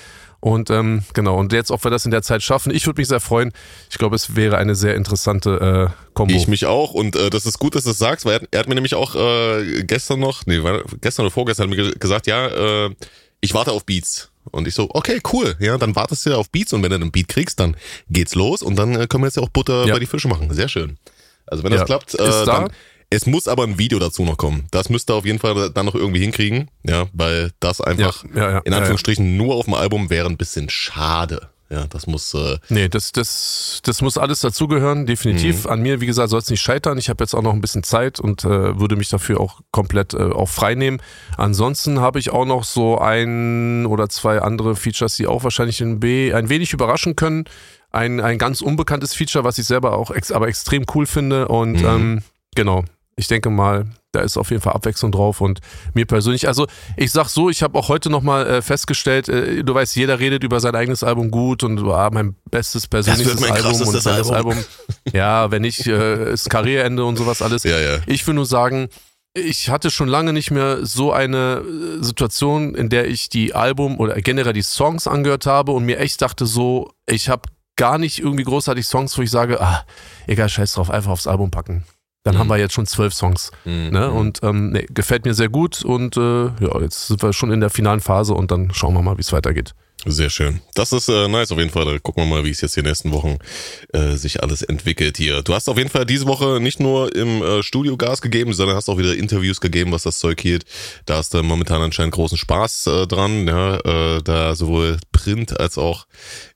Und ähm, genau, und jetzt, ob wir das in der Zeit schaffen, ich würde mich sehr freuen. Ich glaube, es wäre eine sehr interessante äh, Kombo. Ich mich auch. Und äh, das ist gut, dass du es sagst, weil er, er hat mir nämlich auch äh, gestern noch, nee, gestern oder vorgestern hat mir gesagt, ja, äh, ich warte auf Beats. Und ich so, okay, cool. Ja, dann wartest du auf Beats und wenn du einen Beat kriegst, dann geht's los und dann äh, können wir jetzt ja auch Butter ja. bei die Fische machen. Sehr schön. Also wenn das ja. klappt, äh, dann, es muss aber ein Video dazu noch kommen. Das müsste auf jeden Fall dann noch irgendwie hinkriegen, ja, weil das einfach ja, in Anführungsstrichen nur auf dem Album wäre ein bisschen schade. Ja, das muss. Äh nee, das, das, das muss alles dazugehören, definitiv. Mhm. An mir, wie gesagt, soll es nicht scheitern. Ich habe jetzt auch noch ein bisschen Zeit und äh, würde mich dafür auch komplett äh, auch frei nehmen. Ansonsten habe ich auch noch so ein oder zwei andere Features, die auch wahrscheinlich in B ein wenig überraschen können. Ein, ein ganz unbekanntes Feature, was ich selber auch ex aber extrem cool finde. Und mhm. ähm, genau, ich denke mal, da ist auf jeden Fall Abwechslung drauf und mir persönlich, also ich sag so, ich habe auch heute nochmal äh, festgestellt, äh, du weißt, jeder redet über sein eigenes Album gut und ah, mein bestes persönliches Album und das Album. Album. Ja, wenn nicht, äh, ist Karriereende und sowas alles. Ja, ja. Ich will nur sagen, ich hatte schon lange nicht mehr so eine äh, Situation, in der ich die Album oder generell die Songs angehört habe und mir echt dachte so, ich habe gar nicht irgendwie großartig Songs, wo ich sage, ah, egal, scheiß drauf, einfach aufs Album packen. Dann mhm. haben wir jetzt schon zwölf Songs. Mhm. Ne? Und ähm, nee, gefällt mir sehr gut. Und äh, ja, jetzt sind wir schon in der finalen Phase und dann schauen wir mal, wie es weitergeht. Sehr schön. Das ist äh, nice auf jeden Fall. Da gucken wir mal, wie es jetzt die nächsten Wochen äh, sich alles entwickelt hier. Du hast auf jeden Fall diese Woche nicht nur im äh, Studio Gas gegeben, sondern hast auch wieder Interviews gegeben, was das Zeug hielt. Da hast du momentan anscheinend großen Spaß äh, dran, ja, äh, da sowohl Print als auch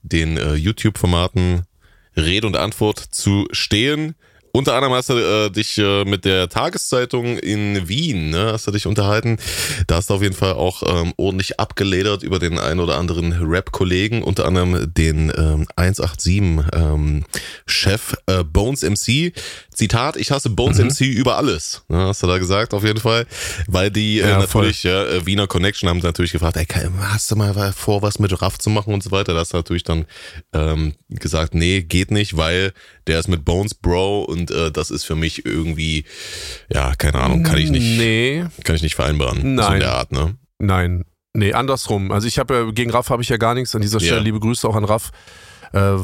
den äh, YouTube-Formaten Rede und Antwort zu stehen. Unter anderem hast du äh, dich äh, mit der Tageszeitung in Wien, ne, hast du dich unterhalten. Da hast du auf jeden Fall auch ähm, ordentlich abgeledert über den ein oder anderen Rap-Kollegen, unter anderem den ähm, 187-Chef ähm, äh, Bones MC. Zitat, ich hasse Bones mhm. MC über alles. Ja, hast du da gesagt, auf jeden Fall. Weil die äh, ja, äh, natürlich, ja, Wiener Connection haben natürlich gefragt, ey, hast du mal vor, was mit Raff zu machen und so weiter. Da hast du natürlich dann ähm, gesagt, nee, geht nicht, weil der ist mit Bones Bro und äh, das ist für mich irgendwie, ja, keine Ahnung, kann ich nicht, nee. kann ich nicht vereinbaren. Nein. So in der Art, ne? Nein, nee, andersrum. Also ich habe ja, gegen Raff habe ich ja gar nichts. An dieser Stelle ja. liebe Grüße auch an Raff äh,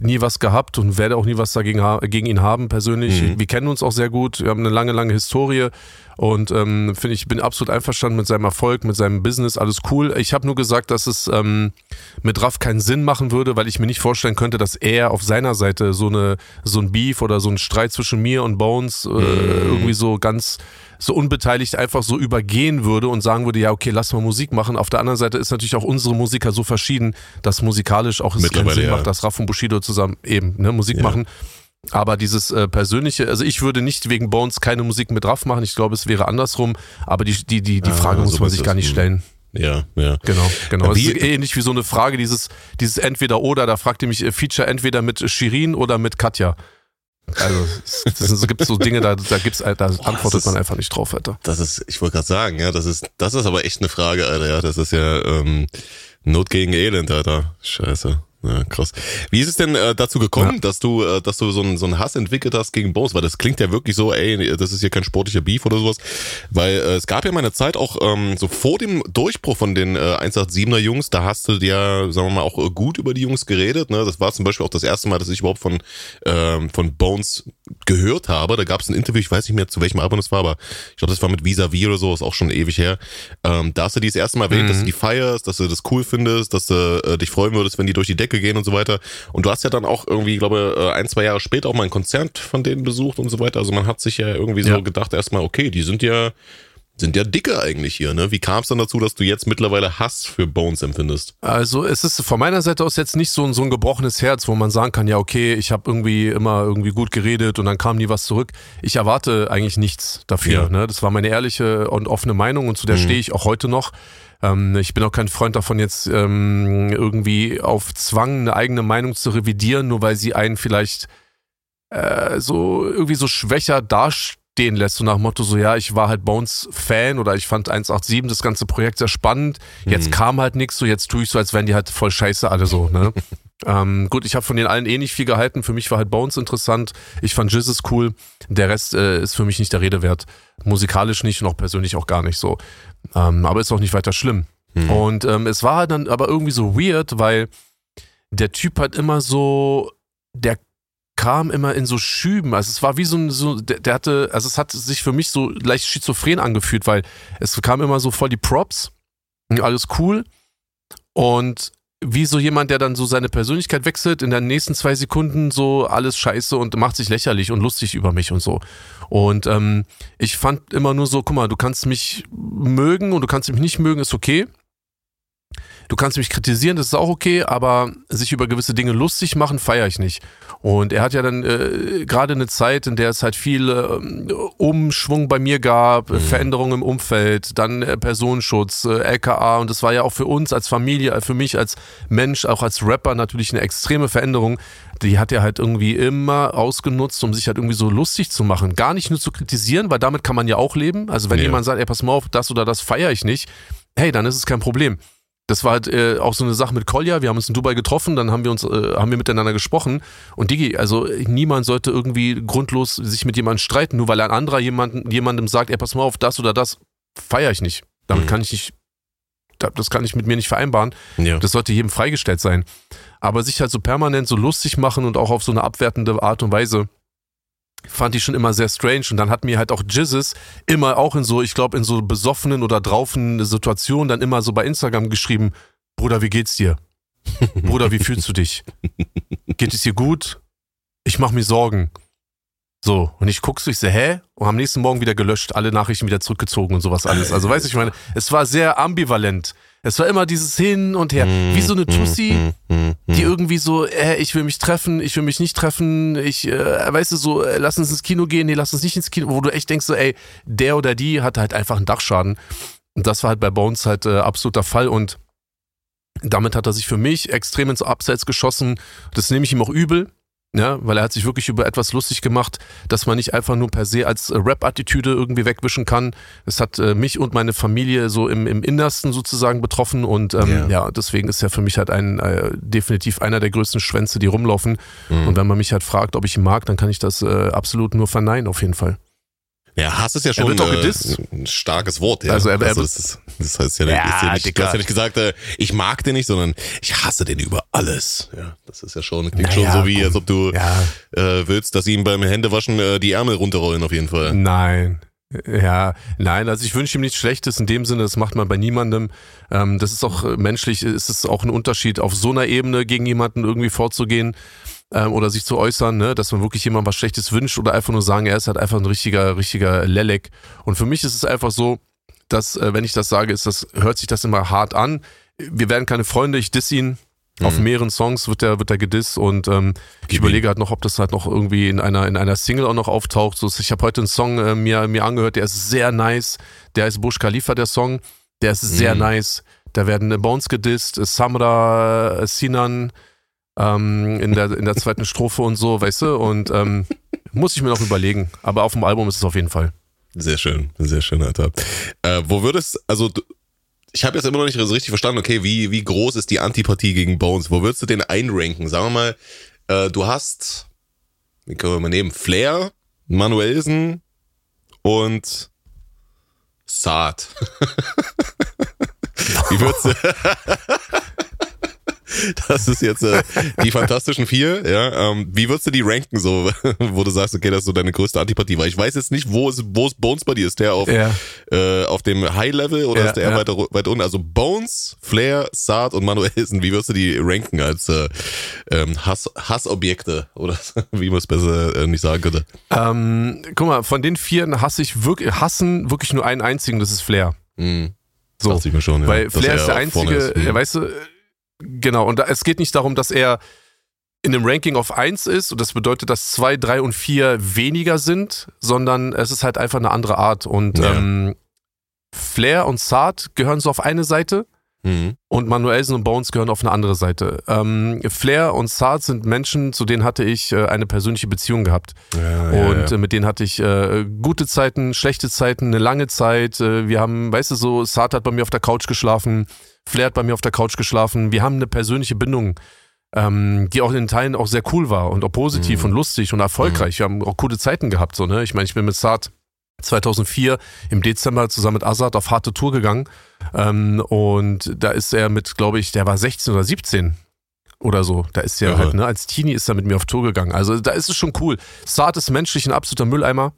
nie was gehabt und werde auch nie was dagegen gegen ihn haben persönlich. Mhm. Wir kennen uns auch sehr gut, wir haben eine lange, lange Historie und ähm, finde ich bin absolut einverstanden mit seinem Erfolg, mit seinem Business, alles cool. Ich habe nur gesagt, dass es ähm, mit Raff keinen Sinn machen würde, weil ich mir nicht vorstellen könnte, dass er auf seiner Seite so eine so ein Beef oder so ein Streit zwischen mir und Bones äh, mhm. irgendwie so ganz so unbeteiligt einfach so übergehen würde und sagen würde, ja, okay, lass mal Musik machen. Auf der anderen Seite ist natürlich auch unsere Musiker so verschieden, dass musikalisch auch es keinen Sinn ja. macht, dass Raff und Bushido zusammen eben ne, Musik ja. machen. Aber dieses äh, persönliche, also ich würde nicht wegen Bones keine Musik mit Raff machen. Ich glaube, es wäre andersrum. Aber die, die, die, die ah, Frage muss man sich gar nicht stellen. Ja, ja. Genau, genau. Wie, es ist ähnlich wie so eine Frage, dieses, dieses Entweder-Oder. Da fragt ihr mich, äh, Feature entweder mit Shirin oder mit Katja. Also es gibt so Dinge, da, da gibt's, da Boah, antwortet ist, man einfach nicht drauf, Alter. Das ist, ich wollte gerade sagen, ja, das ist, das ist aber echt eine Frage, Alter, ja. Das ist ja ähm, Not gegen Elend, Alter. Scheiße. Ja, krass. Wie ist es denn äh, dazu gekommen, ja. dass du, äh, dass du so einen so einen Hass entwickelt hast gegen Bones? Weil das klingt ja wirklich so, ey, das ist hier kein sportlicher Beef oder sowas. Weil äh, es gab ja mal eine Zeit auch ähm, so vor dem Durchbruch von den äh, 187er Jungs, da hast du ja, sagen wir mal, auch äh, gut über die Jungs geredet. Ne? Das war zum Beispiel auch das erste Mal, dass ich überhaupt von ähm, von Bones gehört habe. Da gab es ein Interview, ich weiß nicht mehr zu welchem Album das war, aber ich glaube, das war mit Vis-a-vis -vis oder so, ist auch schon ewig her. Ähm, da hast du die das erste Mal erwähnt, mhm. dass du die feierst, dass du das cool findest, dass du äh, dich freuen würdest, wenn die durch die Decke gehen und so weiter. Und du hast ja dann auch irgendwie, glaube äh, ein, zwei Jahre später auch mal ein Konzert von denen besucht und so weiter. Also man hat sich ja irgendwie so gedacht, erstmal, okay, die sind ja, sind ja dicke eigentlich hier, ne? Wie kam es dann dazu, dass du jetzt mittlerweile Hass für Bones empfindest? Also es ist von meiner Seite aus jetzt nicht so ein, so ein gebrochenes Herz, wo man sagen kann, ja okay, ich habe irgendwie immer irgendwie gut geredet und dann kam nie was zurück. Ich erwarte eigentlich nichts dafür. Ja. Ne? Das war meine ehrliche und offene Meinung und zu der mhm. stehe ich auch heute noch. Ähm, ich bin auch kein Freund davon, jetzt ähm, irgendwie auf Zwang eine eigene Meinung zu revidieren, nur weil sie einen vielleicht äh, so irgendwie so schwächer dastehen lässt, so nach dem Motto, so ja, ich war halt Bones-Fan oder ich fand 187 das ganze Projekt sehr spannend. Jetzt mhm. kam halt nichts, so jetzt tue ich so, als wären die halt voll scheiße alle so, ne? ähm, gut, ich habe von den allen eh nicht viel gehalten. Für mich war halt Bones interessant. Ich fand Jizzes cool. Der Rest äh, ist für mich nicht der Rede wert. Musikalisch nicht und auch persönlich auch gar nicht so. Ähm, aber ist auch nicht weiter schlimm. Mhm. Und ähm, es war halt dann aber irgendwie so weird, weil der Typ hat immer so, der kam immer in so Schüben. Also es war wie so ein, so, der, der, hatte, also es hat sich für mich so leicht schizophren angefühlt, weil es kam immer so voll die Props, alles cool. Und wie so jemand, der dann so seine Persönlichkeit wechselt, in den nächsten zwei Sekunden so alles scheiße und macht sich lächerlich und lustig über mich und so. Und ähm, ich fand immer nur so, guck mal, du kannst mich mögen und du kannst mich nicht mögen, ist okay. Du kannst mich kritisieren, das ist auch okay, aber sich über gewisse Dinge lustig machen, feiere ich nicht. Und er hat ja dann äh, gerade eine Zeit, in der es halt viel äh, Umschwung bei mir gab, mhm. Veränderungen im Umfeld, dann äh, Personenschutz, äh, LKA und das war ja auch für uns als Familie, äh, für mich als Mensch, auch als Rapper natürlich eine extreme Veränderung. Die hat er halt irgendwie immer ausgenutzt, um sich halt irgendwie so lustig zu machen. Gar nicht nur zu kritisieren, weil damit kann man ja auch leben. Also wenn ja. jemand sagt, ey, pass mal auf, das oder das feiere ich nicht, hey, dann ist es kein Problem das war halt äh, auch so eine Sache mit Kolja. Wir haben uns in Dubai getroffen, dann haben wir uns, äh, haben wir miteinander gesprochen. Und Digi, also niemand sollte irgendwie grundlos sich mit jemandem streiten, nur weil ein anderer jemanden, jemandem sagt, ey, pass mal auf, das oder das feiere ich nicht. Damit mhm. kann ich nicht, das kann ich mit mir nicht vereinbaren. Ja. Das sollte jedem freigestellt sein. Aber sich halt so permanent so lustig machen und auch auf so eine abwertende Art und Weise, fand ich schon immer sehr strange. Und dann hat mir halt auch Jizzes immer auch in so, ich glaube, in so besoffenen oder draufen Situationen dann immer so bei Instagram geschrieben, Bruder, wie geht's dir? Bruder, wie fühlst du dich? Geht es dir gut? Ich mach mir Sorgen. So, und ich guck so, ich so, hä? Und am nächsten Morgen wieder gelöscht, alle Nachrichten wieder zurückgezogen und sowas alles. Also, weiß ich meine, es war sehr ambivalent. Es war immer dieses Hin und Her. Wie so eine Tussi, die irgendwie so, äh, ich will mich treffen, ich will mich nicht treffen, ich, äh, weißt du, so, äh, lass uns ins Kino gehen, nee, lass uns nicht ins Kino, wo du echt denkst, so, ey, der oder die hat halt einfach einen Dachschaden. Und das war halt bei Bones halt äh, absoluter Fall und damit hat er sich für mich extrem ins Abseits geschossen. Das nehme ich ihm auch übel. Ja, weil er hat sich wirklich über etwas lustig gemacht, dass man nicht einfach nur per se als Rap-Attitüde irgendwie wegwischen kann. Es hat äh, mich und meine Familie so im, im Innersten sozusagen betroffen und ähm, yeah. ja, deswegen ist er für mich halt ein äh, definitiv einer der größten Schwänze, die rumlaufen. Mhm. Und wenn man mich halt fragt, ob ich ihn mag, dann kann ich das äh, absolut nur verneinen, auf jeden Fall. Ja, Hass ist ja schon äh, ein starkes Wort. Ja. Also, er, er, also das, ist, das heißt ja, ja, ja nicht, du hast ja nicht gesagt, äh, ich mag den nicht, sondern ich hasse den über alles. Ja, das ist ja schon, klingt naja, schon so wie, als ob du ja. äh, willst, dass ihm beim Händewaschen äh, die Ärmel runterrollen auf jeden Fall. Nein. Ja, nein, also ich wünsche ihm nichts Schlechtes in dem Sinne, das macht man bei niemandem. Ähm, das ist auch äh, menschlich, ist es auch ein Unterschied, auf so einer Ebene gegen jemanden irgendwie vorzugehen ähm, oder sich zu äußern, ne, dass man wirklich jemandem was Schlechtes wünscht oder einfach nur sagen, er ist halt einfach ein richtiger, richtiger Lelek. Und für mich ist es einfach so, dass, äh, wenn ich das sage, ist das, hört sich das immer hart an. Wir werden keine Freunde, ich diss ihn. Mhm. Auf mehreren Songs wird der, wird der gedisst und ähm, ich überlege halt noch, ob das halt noch irgendwie in einer, in einer Single auch noch auftaucht. So, ich habe heute einen Song äh, mir, mir angehört, der ist sehr nice. Der ist Bush Khalifa, der Song. Der ist sehr mhm. nice. Da werden Bones gedisst, Samra, Sinan, ähm, in, der, in der zweiten Strophe und so, weißt du? Und ähm, muss ich mir noch überlegen. Aber auf dem Album ist es auf jeden Fall. Sehr schön, sehr schön, Alter. Äh, wo würdest, also ich habe jetzt immer noch nicht so richtig verstanden, okay, wie, wie groß ist die Antipathie gegen Bones? Wo würdest du den einranken? Sagen wir mal, äh, du hast, wie können wir mal nehmen, Flair, Manuelsen und Saad. wie würdest du... Das ist jetzt äh, die Fantastischen Vier. Ja, ähm, wie würdest du die ranken, so, wo du sagst, okay, das ist so deine größte Antipathie? Weil ich weiß jetzt nicht, wo ist, wo ist Bones bei dir? Ist der auf, ja. äh, auf dem High-Level oder ja, ist der eher ja. weiter, weiter unten? Also Bones, Flair, Saad und Manuelsen, wie würdest du die ranken als äh, ähm, Hass, Hassobjekte? Oder wie man es besser äh, nicht sagen könnte? Ähm, guck mal, von den Vieren hasse ich wirklich, hassen wirklich nur einen einzigen, das ist Flair. Mhm. So. Dachte ich mir schon, ja. Weil Flair ist der einzige, ist. Mhm. weißt du, Genau, und da, es geht nicht darum, dass er in einem Ranking auf 1 ist und das bedeutet, dass 2, 3 und 4 weniger sind, sondern es ist halt einfach eine andere Art. Und ja. ähm, Flair und Saad gehören so auf eine Seite mhm. und Manuelsen und Bones gehören auf eine andere Seite. Ähm, Flair und Saad sind Menschen, zu denen hatte ich äh, eine persönliche Beziehung gehabt. Ja, und ja, äh, mit denen hatte ich äh, gute Zeiten, schlechte Zeiten, eine lange Zeit. Äh, wir haben, weißt du, so, Saad hat bei mir auf der Couch geschlafen. Flair hat bei mir auf der Couch geschlafen. Wir haben eine persönliche Bindung, ähm, die auch in den Teilen auch sehr cool war und auch positiv mhm. und lustig und erfolgreich. Mhm. Wir haben auch coole Zeiten gehabt. So, ne? Ich meine, ich bin mit Saad 2004 im Dezember zusammen mit Azad auf harte Tour gegangen. Ähm, und da ist er mit, glaube ich, der war 16 oder 17 oder so. Da ist er ja. halt, ne, als Teenie ist er mit mir auf Tour gegangen. Also da ist es schon cool. Saad ist menschlich ein absoluter Mülleimer.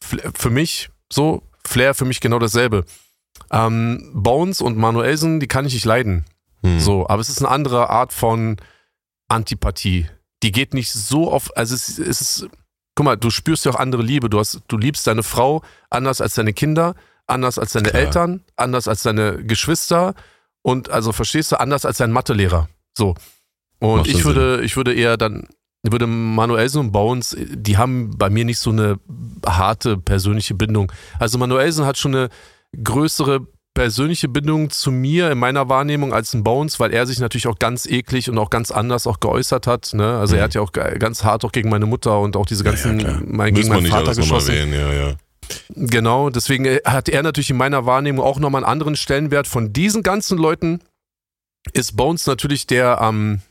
Für mich so, Flair für mich genau dasselbe. Ähm, Bones und Manuelsen, die kann ich nicht leiden. Hm. So, aber es ist eine andere Art von Antipathie. Die geht nicht so auf, also es, es ist, guck mal, du spürst ja auch andere Liebe. Du hast, du liebst deine Frau anders als deine Kinder, anders als deine Klar. Eltern, anders als deine Geschwister und also verstehst du, anders als dein Mathelehrer. So. Und Macht ich würde, Sinn. ich würde eher dann, würde Manuelsen und Bones, die haben bei mir nicht so eine harte persönliche Bindung. Also Manuelsen hat schon eine, größere persönliche Bindung zu mir in meiner Wahrnehmung als ein Bones, weil er sich natürlich auch ganz eklig und auch ganz anders auch geäußert hat. Ne? Also mhm. er hat ja auch ganz hart auch gegen meine Mutter und auch diese ganzen, ja, ja, mein, gegen meinen Vater geschossen. Erwähnen, ja, ja. Genau, deswegen hat er natürlich in meiner Wahrnehmung auch nochmal einen anderen Stellenwert. Von diesen ganzen Leuten ist Bones natürlich der am,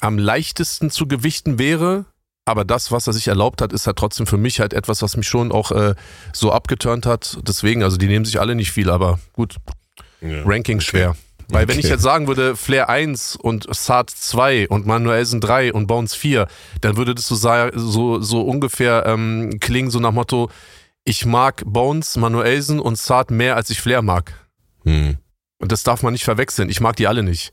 am leichtesten zu gewichten wäre, aber das, was er sich erlaubt hat, ist halt trotzdem für mich halt etwas, was mich schon auch äh, so abgeturnt hat. Deswegen, also die nehmen sich alle nicht viel, aber gut. Ja, Ranking okay. schwer. Weil okay. wenn ich jetzt sagen würde, Flair 1 und Saad 2 und Manuelsen 3 und Bones 4, dann würde das so, so, so ungefähr ähm, klingen, so nach Motto, ich mag Bones, Manuelsen und Saad mehr, als ich Flair mag. Hm. Und das darf man nicht verwechseln. Ich mag die alle nicht.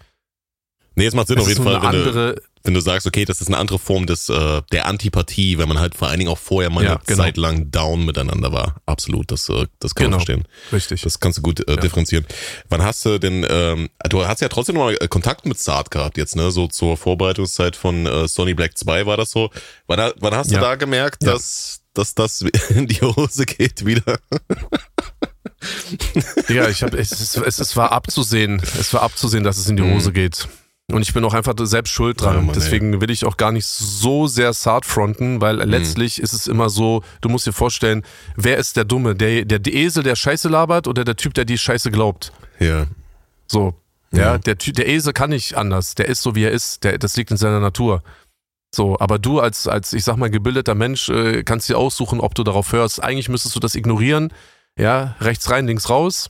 Nee, es macht Sinn das auf jeden Fall. Wenn andere, wenn du sagst, okay, das ist eine andere Form des, äh, der Antipathie, wenn man halt vor allen Dingen auch vorher mal ja, eine genau. Zeit lang down miteinander war. Absolut, das, äh, das kann genau. man verstehen. Richtig. Das kannst du gut äh, ja. differenzieren. Wann hast du denn, ähm, du hast ja trotzdem noch äh, Kontakt mit Saad gehabt jetzt, ne? So zur Vorbereitungszeit von äh, Sony Black 2 war das so. Wann, wann hast ja. du da gemerkt, dass, dass das in die Hose geht wieder? ja, ich habe es, es, es war abzusehen, es war abzusehen, dass es in die Hose mhm. geht. Und ich bin auch einfach selbst schuld dran. Ja, Mann, Deswegen will ich auch gar nicht so sehr Saat fronten, weil Mhm. letztlich ist es immer so, du musst dir vorstellen, wer ist der Dumme? Der, der, Esel, der Scheiße labert oder der Typ, der die Scheiße glaubt? Ja. So. Ja, Ja. der, der Esel kann nicht anders. Der ist so, wie er ist. Der, das liegt in seiner Natur. So, aber du als, als, ich sag mal, gebildeter Mensch äh, kannst dir aussuchen, ob du darauf hörst. Eigentlich müsstest du das ignorieren. Ja, rechts rein, links raus.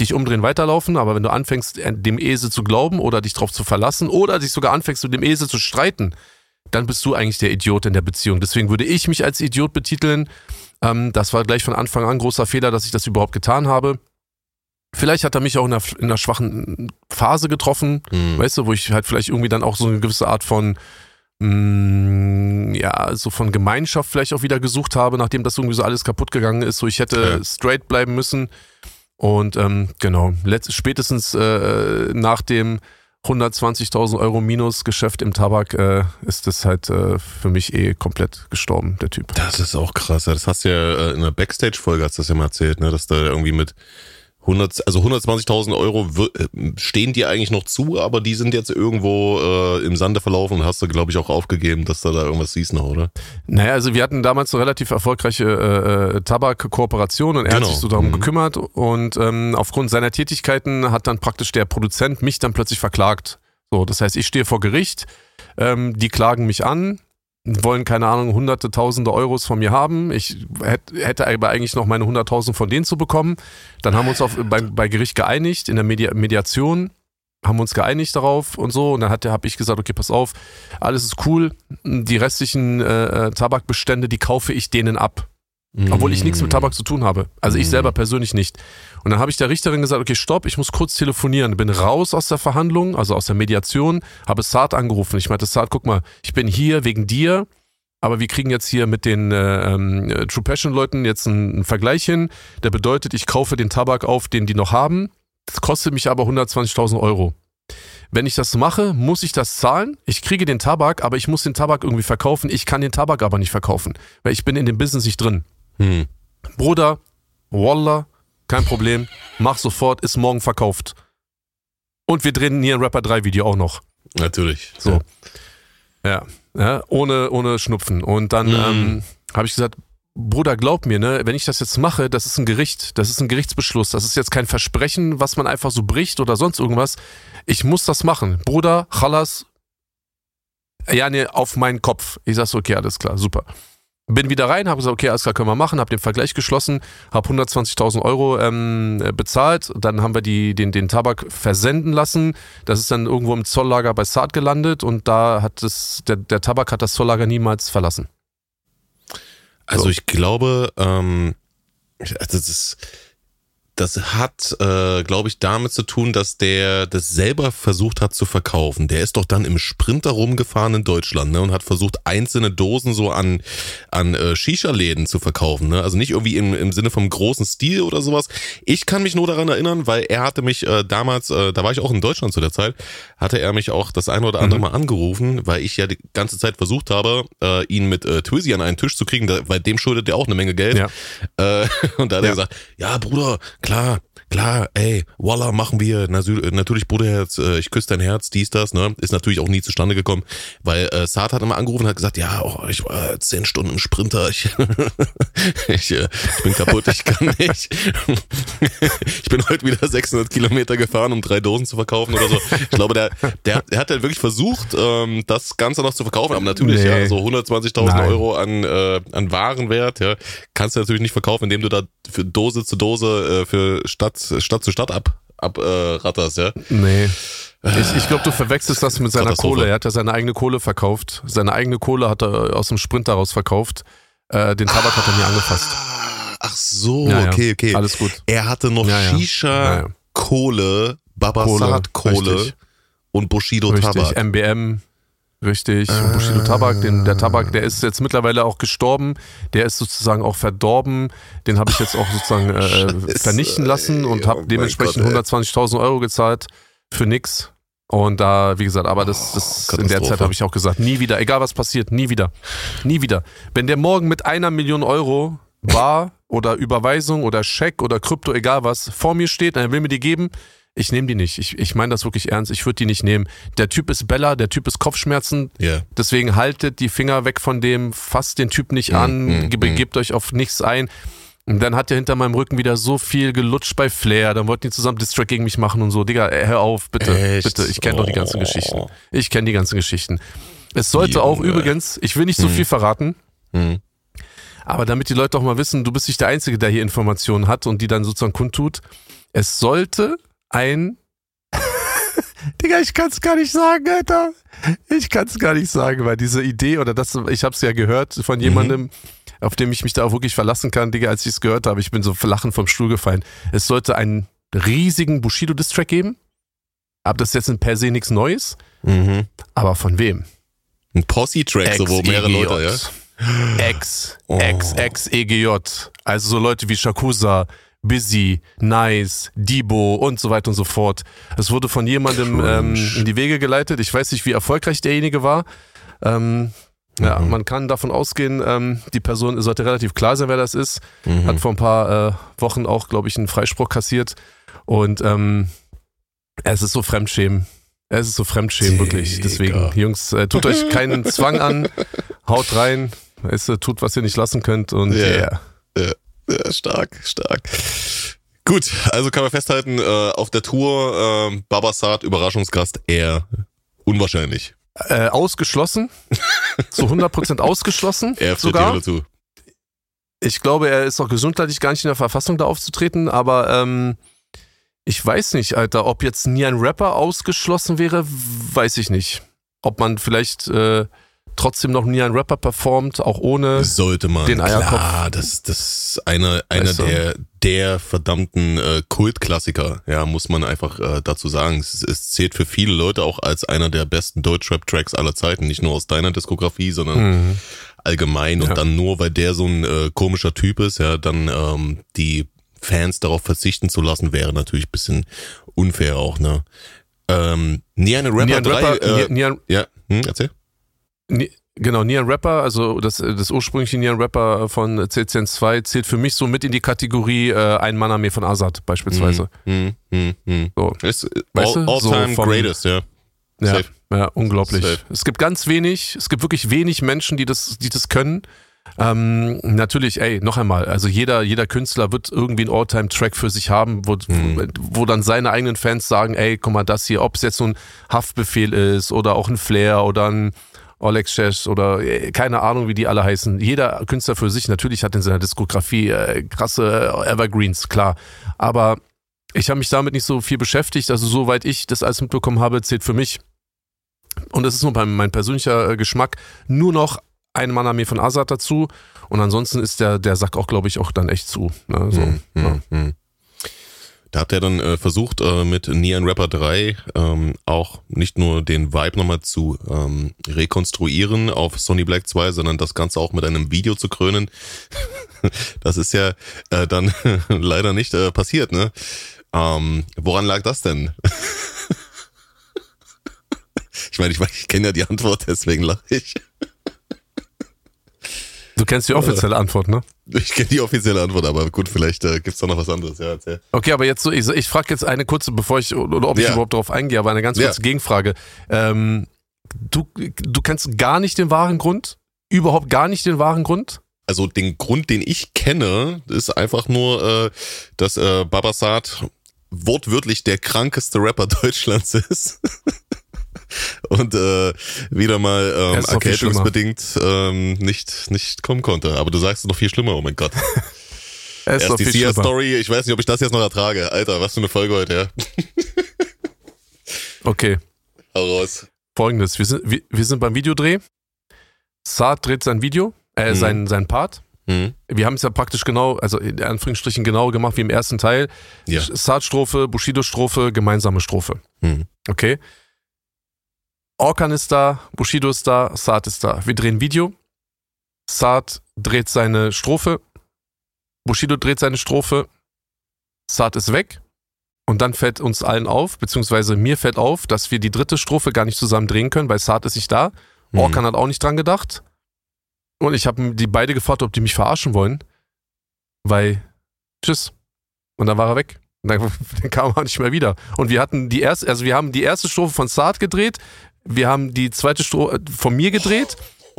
Dich umdrehen, weiterlaufen. Aber wenn du anfängst, äh, dem Esel zu glauben oder dich drauf zu verlassen oder dich sogar anfängst, mit dem Esel zu streiten, dann bist du eigentlich der Idiot in der Beziehung. Deswegen würde ich mich als Idiot betiteln. Ähm, das war gleich von Anfang an ein großer Fehler, dass ich das überhaupt getan habe. Vielleicht hat er mich auch in einer, in einer schwachen Phase getroffen, Hm. weißt du, wo ich halt vielleicht irgendwie dann auch so eine gewisse Art von, mh, ja, so von Gemeinschaft vielleicht auch wieder gesucht habe, nachdem das irgendwie so alles kaputt gegangen ist. So, ich hätte Ja. straight bleiben müssen. Und ähm, genau, spätestens äh, nach dem 120.000 Euro Minusgeschäft im Tabak äh, ist das halt äh, für mich eh komplett gestorben, der Typ. Das ist auch krass. Das hast du ja äh, in einer Backstage-Folge hast du das ja mal erzählt, ne? dass da irgendwie mit 100, also 120.000 Euro äh, stehen dir eigentlich noch zu, aber die sind jetzt irgendwo äh, im Sande verlaufen und hast du, glaube ich, auch aufgegeben, dass da da irgendwas hieß noch, oder? Naja, also wir hatten damals eine relativ erfolgreiche äh, äh, Tabak-Kooperation und er Genau. hat sich so darum Mhm. gekümmert und ähm, aufgrund seiner Tätigkeiten hat dann praktisch der Produzent mich dann plötzlich verklagt. So, das heißt, ich stehe vor Gericht, ähm, die klagen mich an, wollen keine Ahnung, hunderte, tausende Euros von mir haben. Ich hätt, hätte aber eigentlich noch meine hunderttausend von denen zu bekommen. Dann haben wir uns auf, bei, bei Gericht geeinigt, in der Media Mediation haben wir uns geeinigt darauf und so. Und dann hat habe ich gesagt, okay, pass auf, alles ist cool. Die restlichen äh, äh, Tabakbestände, die kaufe ich denen ab. Obwohl ich nichts mit Tabak zu tun habe. Also ich Mhm. selber persönlich nicht. Und dann habe ich der Richterin gesagt, okay, stopp, ich muss kurz telefonieren. Bin raus aus der Verhandlung, also aus der Mediation, habe Saad angerufen. Ich meinte, Saad, guck mal, ich bin hier wegen dir, aber wir kriegen jetzt hier mit den äh, ähm, äh, True Passion Leuten jetzt einen, einen Vergleich hin. Der bedeutet, ich kaufe den Tabak auf, den die noch haben. Das kostet mich aber 120.000 Euro. Wenn ich das mache, muss ich das zahlen. Ich kriege den Tabak, aber ich muss den Tabak irgendwie verkaufen. Ich kann den Tabak aber nicht verkaufen, weil ich bin in dem Business nicht drin. Hm. Bruder, Wallah, kein Problem, mach sofort, ist morgen verkauft. Und wir drehen hier ein Rapper 3 Video auch noch. Natürlich. So. Ja, ja ohne, ohne Schnupfen. Und dann Mhm. ähm, habe ich gesagt, Bruder, glaub mir, ne, wenn ich das jetzt mache, das ist ein Gericht, das ist ein Gerichtsbeschluss, das ist jetzt kein Versprechen, was man einfach so bricht oder sonst irgendwas. Ich muss das machen. Bruder, Chalas, ja, ne, auf meinen Kopf. Ich sag so, okay, alles klar, super. Bin wieder rein, habe gesagt, okay, alles klar, können wir machen, habe den Vergleich geschlossen, habe 120.000 Euro ähm, bezahlt, dann haben wir die, den, den Tabak versenden lassen, das ist dann irgendwo im Zolllager bei Saad gelandet und da hat es, der, der Tabak hat das Zolllager niemals verlassen. Also So. ich glaube, ähm, das ist, das hat, äh, glaube ich, damit zu tun, dass der das selber versucht hat zu verkaufen. Der ist doch dann im Sprinter rumgefahren in Deutschland ne, und hat versucht, einzelne Dosen so an, an äh, Shisha-Läden zu verkaufen. Ne? Also nicht irgendwie im, im Sinne vom großen Stil oder sowas. Ich kann mich nur daran erinnern, weil er hatte mich äh, damals, äh, da war ich auch in Deutschland zu der Zeit, hatte er mich auch das eine oder andere Mhm. Mal angerufen, weil ich ja die ganze Zeit versucht habe, äh, ihn mit äh, Twizzy an einen Tisch zu kriegen, da, weil dem schuldet er auch eine Menge Geld. Ja. Äh, und da hat Ja. er gesagt, ja Bruder, klar, klar, ey, voila, machen wir. Natürlich, Bruderherz, äh, ich küsse dein Herz, dies, das, ne? Ist natürlich auch nie zustande gekommen, weil äh, Saad hat immer angerufen und hat gesagt, ja, oh, ich war zehn Stunden Sprinter, ich, ich, äh, ich bin kaputt, ich kann nicht. ich bin heute wieder 600 Kilometer gefahren, um drei Dosen zu verkaufen oder so. Ich glaube, der, der, der hat halt wirklich versucht, ähm, das Ganze noch zu verkaufen, aber natürlich, Nee. ja, so 120.000 Nein. Euro an, äh, an Warenwert, ja, kannst du natürlich nicht verkaufen, indem du da für Dose zu Dose äh, für Stadt, Stadt zu Stadt ab, ab äh, ratterst, ja. Nee. Ich, ich glaube, du verwechselst das mit seiner. Kohle. Er hat ja seine eigene Kohle verkauft. Seine eigene Kohle hat er aus dem Sprint daraus verkauft. Äh, den Tabak hat er nie angefasst. Ah, Ach so, Ja, ja. okay, okay. Alles gut. Er hatte noch Ja. Shisha. Kohle, Babasat Kohle richtig. und Bushido Richtig, Tabak. MBM. Richtig, und Bushido Tabak, den, der Tabak, der ist jetzt mittlerweile auch gestorben, der ist sozusagen auch verdorben, den habe ich jetzt auch sozusagen äh, Scheiße, vernichten lassen und. Oh habe mein dementsprechend Gott, ey. 120.000 Euro gezahlt für nix. Und da, wie gesagt, aber das, das in der. Zeit habe ich auch gesagt, nie wieder, egal was passiert, nie wieder, nie wieder. Wenn der morgen mit einer Million Euro Bar oder Überweisung oder Scheck oder Krypto, egal was, vor mir steht, er will mir die geben, Ich nehme die nicht. Ich, ich meine das wirklich ernst. Ich würde die nicht nehmen. Der Typ ist Bella, der Typ ist Kopfschmerzen. Ja. Deswegen haltet die Finger weg von dem, fasst den Typ nicht an, mm, ge- begebt euch auf nichts ein. Und dann hat er hinter meinem Rücken wieder so viel gelutscht bei Flair. Dann wollten die zusammen Distrack gegen mich machen und so. Digga, ey, hör auf, bitte, Echt? bitte. Ich kenne doch die ganzen Oh. Geschichten. Ich kenne die ganzen Geschichten. Es sollte auch Junge. übrigens, ich will nicht so viel verraten, Hm. aber damit die Leute auch mal wissen, du bist nicht der Einzige, der hier Informationen hat und die dann sozusagen kundtut. Es sollte ein. Digga, ich kann es gar nicht sagen, Alter. Ich kann es gar nicht sagen, weil diese Idee oder das, ich habe es ja gehört von jemandem, auf dem ich mich da auch wirklich verlassen kann, Digga, als ich es gehört habe, ich bin so lachend vom Stuhl gefallen. Es sollte einen riesigen Bushido-Distrack geben. Aber das ist jetzt in per se nichts Neues. Mhm. Aber von wem? Ein Posse-Track, so wo mehrere Leute, ja. Ex, Oh. Ex, Ex, EGJ. Also so Leute wie Shakusa, Busy, Nice, Debo und so weiter und so fort. Es wurde von jemandem ähm, in die Wege geleitet. Ich weiß nicht, wie erfolgreich derjenige war. Ähm, ja, Mhm. man kann davon ausgehen, ähm, die Person sollte relativ klar sein, wer das ist. Mhm. Hat vor ein paar äh, Wochen auch, glaube ich, einen Freispruch kassiert. Und ähm, es ist so Fremdschämen. Es ist so Fremdschämen, wirklich. Digga. Deswegen, Jungs, äh, tut euch keinen Zwang an. Haut rein. Es äh, tut, was ihr nicht lassen könnt. Und Ja. yeah. Ja, stark, stark. Gut, also kann man festhalten, äh, auf der Tour äh, Babasat, Überraschungsgast, eher unwahrscheinlich. Äh, ausgeschlossen. Zu 100% ausgeschlossen. Er sogar. dazu. Ich glaube, er ist auch gesundheitlich gar nicht in der Verfassung, da aufzutreten. Aber ähm, ich weiß nicht, Alter, ob jetzt nie ein Rapper ausgeschlossen wäre, weiß ich nicht. Ob man vielleicht äh, trotzdem noch nie ein Rapper performt, auch ohne. Das sollte man. Den Eierkopf. Klar, das, das ist einer, einer Weißt du? der, der verdammten äh, Kultklassiker, ja, muss man einfach äh, dazu sagen. Es, es zählt für viele Leute auch als einer der besten Deutschrap-Tracks aller Zeiten. Nicht nur aus deiner Diskografie, sondern Mhm. allgemein. Und Ja. dann nur, weil der so ein äh, komischer Typ ist, ja, dann ähm, die Fans darauf verzichten zu lassen, wäre natürlich ein bisschen unfair auch, ne? Ähm, nie eine Rapper Nie ein 3, Rapper, äh, nie, nie ein, ja, hm, erzähl. Genau, nie ein Rapper, also das, das ursprüngliche Nie ein Rapper von CCN2 zählt für mich so mit in die Kategorie äh, Ein Mann-Armee von Azad beispielsweise. Hm, hm, hm. So. Ist äh, Weißt all, all so time vom- greatest, ja. Ja, ja, unglaublich. Safe. Es gibt ganz wenig, es gibt wirklich wenig Menschen, die das, die das können. Ähm, natürlich, ey, noch einmal, also jeder, jeder Künstler wird irgendwie einen All-Time-Track für sich haben, wo, Mhm. wo, wo dann seine eigenen Fans sagen, ey, guck mal, das hier, ob es jetzt so ein Haftbefehl ist oder auch ein Flair oder ein Oleg Shesh oder äh, keine Ahnung, wie die alle heißen. Jeder Künstler für sich natürlich hat in seiner Diskografie äh, krasse Evergreens, klar. Aber ich habe mich damit nicht so viel beschäftigt. Also soweit ich das alles mitbekommen habe, zählt für mich und das ist nur mein, mein persönlicher äh, Geschmack, nur noch ein Mann-Armee von Azad dazu. Und ansonsten ist der, der Sack auch, glaube ich, auch dann echt zu. Ne? So, Hm, hm, ja. hm. Da habt ihr dann äh, versucht, äh, mit Neon Rapper 3 ähm, auch nicht nur den Vibe nochmal zu ähm, rekonstruieren auf Sony Black 2, sondern das Ganze auch mit einem Video zu krönen. das ist ja äh, dann leider nicht äh, passiert, ne? Ähm, woran lag das denn? ich meine, ich, ich kenne ja die Antwort, deswegen lache ich. Du kennst die offizielle Antwort, ne? Ich kenne die offizielle Antwort, aber gut, vielleicht äh, gibt's da noch was anderes. Ja, erzähl. Okay, aber jetzt so, ich, ich frage jetzt eine kurze, bevor ich, oder ob ich Ja. überhaupt darauf eingehe, aber eine ganz Ja. kurze Gegenfrage. Ähm, du, du kennst gar nicht den wahren Grund? Überhaupt gar nicht den wahren Grund? also den Grund, den ich kenne, ist einfach nur, äh, dass äh, Babasat wortwörtlich der krankeste Rapper Deutschlands ist. Und äh, wieder mal ähm, erkältungsbedingt ähm, nicht, nicht kommen konnte. Aber du sagst es noch viel schlimmer, oh mein Gott. Er ist Erst die. Sia-Story, ich weiß nicht, ob ich das jetzt noch ertrage. Alter, was für eine Folge heute, ja. Okay, Hau raus. folgendes. Wir sind, wir, wir sind beim Videodreh. Saad dreht sein Video, äh, Mhm. sein, sein Part. Hm? Wir haben es ja praktisch genau, also in Anführungsstrichen genau gemacht wie im ersten Teil. Ja. Saad-Strophe, Bushido-Strophe, gemeinsame Strophe. Hm. Okay. Orkan ist da, Bushido ist da, Saad ist da. Wir drehen Video. Saad dreht seine Strophe. Bushido dreht seine Strophe. Saad ist weg. Und dann fällt uns allen auf, beziehungsweise mir fällt auf, dass wir die dritte Strophe gar nicht zusammen drehen können, weil Saad ist nicht da. Hm. Orkan hat auch nicht dran gedacht. Und ich habe die beide gefragt, ob die mich verarschen wollen. Weil, tschüss. Und dann war er weg. Dann, dann kam er nicht mehr wieder. Und wir hatten die erste, also wir haben die erste Strophe von Saad gedreht, wir haben die zweite Strophe von mir gedreht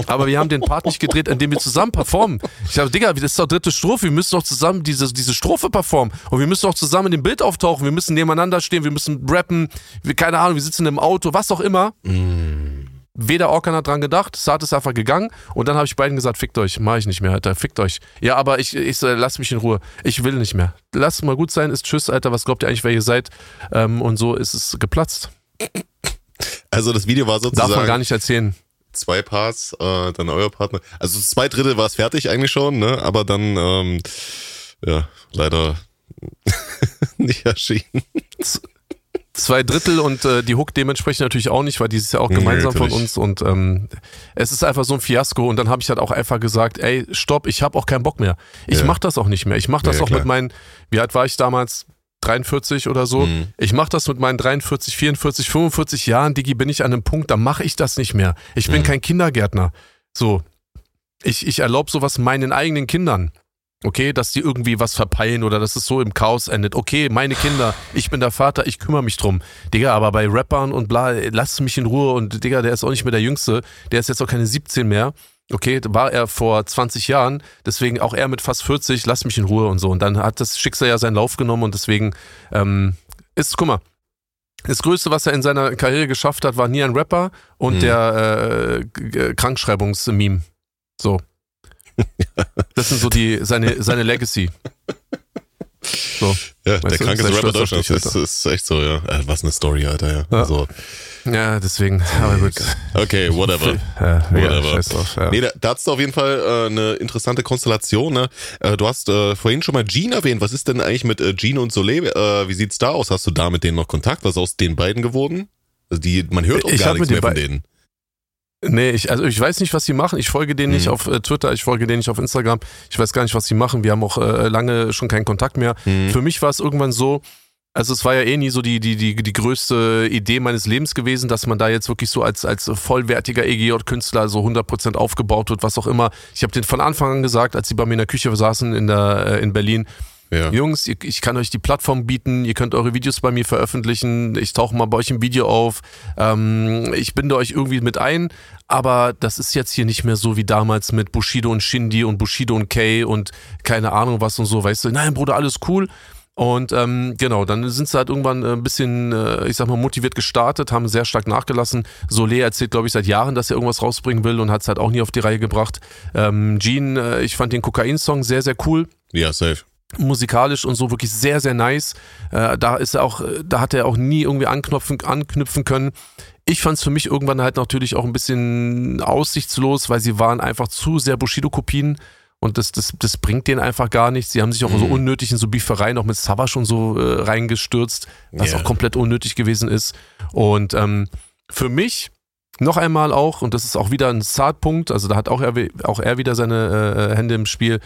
aber wir haben den Part nicht gedreht, indem wir zusammen performen. Ich sage, Digga, das ist doch dritte Strophe, wir müssen doch zusammen diese, diese Strophe performen. Und wir müssen doch zusammen in dem Bild auftauchen, wir müssen nebeneinander stehen, wir müssen rappen, wir, keine Ahnung, wir sitzen im Auto, was auch immer. Mm. Weder Orkan hat dran gedacht, Saat ist einfach gegangen und dann habe ich beiden gesagt, fickt euch, mach ich nicht mehr, Alter, fickt euch. Ja, aber ich, ich äh, lass mich in Ruhe. Ich will nicht mehr. Lasst mal gut sein, ist Tschüss, Alter, was glaubt ihr eigentlich, wer ihr seid? Ähm, und so ist es geplatzt. Also das Video war sozusagen... Darf man gar nicht erzählen zwei Parts, äh, dann euer Partner. Also zwei Drittel war es fertig eigentlich schon, ne? Aber dann, ähm, ja, leider nicht erschienen. Zwei Drittel und äh, die Hook dementsprechend natürlich auch nicht, weil die ist ja auch gemeinsam nee, von uns und ähm, es ist einfach so ein Fiasko und dann habe ich halt auch einfach gesagt, ey, stopp, ich habe auch keinen Bock mehr. Ich ja. mach das auch nicht mehr. Ich mach das ja, auch klar. mit meinen, wie alt war ich damals? 43 oder so. Mhm. Ich mache das mit meinen 43, 44, 45 Jahren, Digi, bin ich an einem Punkt, da mache ich das nicht mehr. Ich bin mhm. kein Kindergärtner. So. Ich, ich erlaube sowas meinen eigenen Kindern. Okay, dass die irgendwie was verpeilen oder dass es so im Chaos endet. Okay, meine Kinder, ich bin der Vater, ich kümmere mich drum. Digga, aber bei Rappern und bla, lasst mich in Ruhe und Digga, der ist auch nicht mehr der Jüngste, der ist jetzt auch keine 17 mehr. Okay, war er vor 20 Jahren, deswegen auch er mit fast 40, lass mich in Ruhe und so. Und dann hat das Schicksal ja seinen Lauf genommen und deswegen ähm, ist, guck mal, das Größte, was er in seiner Karriere geschafft hat, war nie ein Rapper und mhm. der äh, Krankschreibungsmeme. So. Das sind so die, seine, seine Legacy. So. Ja, der krankeste Rapper Deutschlands. Das ist echt so, ja. Äh, was eine Story, Alter, ja. ja. Also, ja, deswegen, aber gut. Okay, whatever. Ja, whatever. Drauf, ja. Nee, da, da hast du auf jeden Fall äh, eine interessante Konstellation. Ne? Äh, du hast äh, vorhin schon mal Jean erwähnt. Was ist denn eigentlich mit äh, Jean und Soleil? Äh, wie sieht's da aus? Hast du da mit denen noch Kontakt? Was ist aus den beiden geworden? Also die, man hört auch ich gar nichts mehr von denen. Nee, ich, also ich weiß nicht, was sie machen. Ich folge denen mhm. nicht auf äh, Twitter, ich folge denen nicht auf Instagram. Ich weiß gar nicht, was sie machen. Wir haben auch äh, lange schon keinen Kontakt mehr. Mhm. Für mich war es irgendwann so, also es war ja eh nie so die, die, die, die größte Idee meines Lebens gewesen, dass man da jetzt wirklich so als, als vollwertiger EGJ-Künstler so 100% aufgebaut wird, was auch immer. Ich habe den von Anfang an gesagt, als sie bei mir in der Küche saßen in, der, äh, in Berlin, ja. Jungs, ich kann euch die Plattform bieten, ihr könnt eure Videos bei mir veröffentlichen, ich tauche mal bei euch im Video auf, ähm, ich binde euch irgendwie mit ein, aber das ist jetzt hier nicht mehr so wie damals mit Bushido und Shindy und Bushido und Kay und keine Ahnung was und so, weißt du, nein Bruder, alles cool, und ähm, genau, dann sind sie halt irgendwann äh, ein bisschen, äh, ich sag mal, motiviert gestartet, haben sehr stark nachgelassen. Solé erzählt, glaube ich, seit Jahren, dass er irgendwas rausbringen will und hat es halt auch nie auf die Reihe gebracht. Ähm, Gene, äh, ich fand den Kokain-Song sehr, sehr cool. Ja, safe musikalisch und so wirklich sehr, sehr nice. Äh, da ist er auch, da hat er auch nie irgendwie anknüpfen, anknüpfen können. Ich fand es für mich irgendwann halt natürlich auch ein bisschen aussichtslos, weil sie waren einfach zu sehr Bushido-Kopien und das, das, das bringt denen einfach gar nichts. Sie haben sich auch mhm. so unnötig in so Beefereien auch mit Savage und so äh, reingestürzt, was yeah. auch komplett unnötig gewesen ist. Und ähm, für mich noch einmal auch, und das ist auch wieder ein Startpunkt, also da hat auch er, auch er wieder seine äh, Hände im Spiel,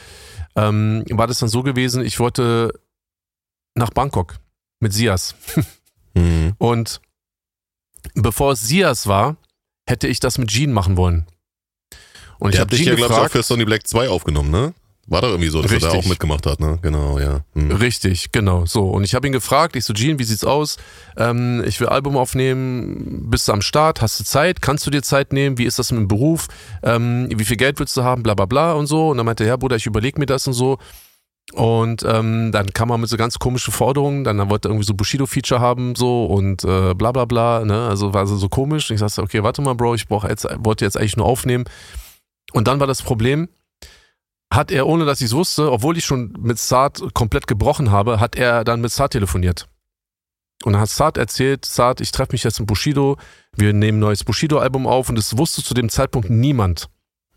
ähm, war das dann so gewesen, ich wollte nach Bangkok mit Sias. mhm. Und bevor es Sias war, hätte ich das mit Jean machen wollen. Und ich habe dich ja, glaube ich, auch für Sony Black 2 aufgenommen, ne? War doch irgendwie so, dass Richtig. er da auch mitgemacht hat, ne? Genau, ja. Hm. Richtig, genau. So. Und ich habe ihn gefragt, ich so, Gene, wie sieht's aus? Ähm, ich will Album aufnehmen, bist du am Start, hast du Zeit, kannst du dir Zeit nehmen, wie ist das mit dem Beruf, ähm, wie viel Geld willst du haben, bla bla bla und so. Und dann meinte er, ja, Bruder, ich überlege mir das und so. Und ähm, dann kam er mit so ganz komischen Forderungen, dann wollte er irgendwie so Bushido-Feature haben, so und äh, bla bla bla, ne? Also war so, so komisch. Und ich sagte, okay, warte mal, Bro, ich brauch jetzt, wollte jetzt eigentlich nur aufnehmen. Und dann war das Problem, hat er, ohne dass ich es wusste, obwohl ich schon mit Saad komplett gebrochen habe, hat er dann mit Saad telefoniert. Und dann hat Saad erzählt, Saad, ich treffe mich jetzt in Bushido, wir nehmen ein neues Bushido-Album auf und das wusste zu dem Zeitpunkt niemand.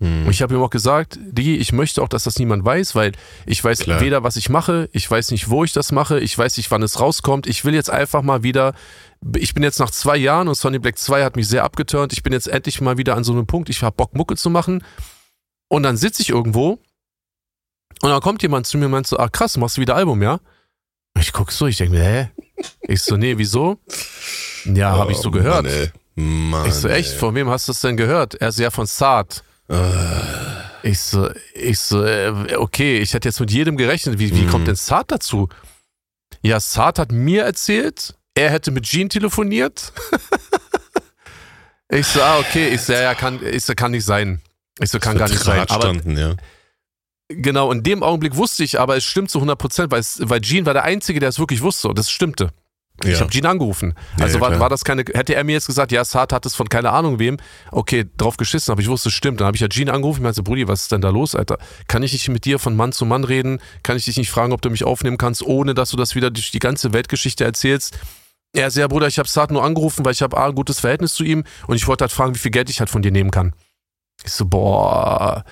Hm. Und ich habe ihm auch gesagt, Digi, ich möchte auch, dass das niemand weiß, weil ich weiß Klar. weder, was ich mache, ich weiß nicht, wo ich das mache, ich weiß nicht, wann es rauskommt. Ich will jetzt einfach mal wieder, ich bin jetzt nach zwei Jahren und Sonny Black 2 hat mich sehr abgeturnt, ich bin jetzt endlich mal wieder an so einem Punkt, ich habe Bock, Mucke zu machen. Und dann sitze ich irgendwo und dann kommt jemand zu mir und meint so, ah krass, machst du wieder Album, ja? Ich guck so, ich denke mir, hä? Ich so, nee, wieso? Ja, oh, habe ich so gehört. Mann. Mann, ich so, echt, ey. von wem hast du das denn gehört? Er ist ja von Saad. Uh. Ich so, ich so, äh, okay, ich hätte jetzt mit jedem gerechnet. Wie, wie mm. kommt denn Saad dazu? ja, Saad hat mir erzählt, er hätte mit Jean telefoniert. ich so, ah, okay. Ich so, ja, kann, ich so, kann nicht sein. Ich so, kann gar nicht sein. Aber ja. genau, in dem Augenblick wusste ich, aber es stimmt zu 100 Prozent, weil, es- weil Jean war der Einzige, der es wirklich wusste und das stimmte. Ich Ja. habe Jean angerufen. Ja, Also ja, war, klar. war das keine, hätte er mir jetzt gesagt, ja, Saad hat es von keine Ahnung wem, okay, drauf geschissen, aber ich wusste, es stimmt. Dann habe ich ja Jean angerufen, ich meinte, Brudi, was ist denn da los, Alter? Kann ich nicht mit dir von Mann zu Mann reden? Kann ich dich nicht fragen, ob du mich aufnehmen kannst, ohne dass du das wieder durch die ganze Weltgeschichte erzählst? Er ja, Bruder, ich habe Saad nur angerufen, weil ich habe A, ein gutes Verhältnis zu ihm und ich wollte halt fragen, wie viel Geld ich halt von dir nehmen kann. Ich so, boah.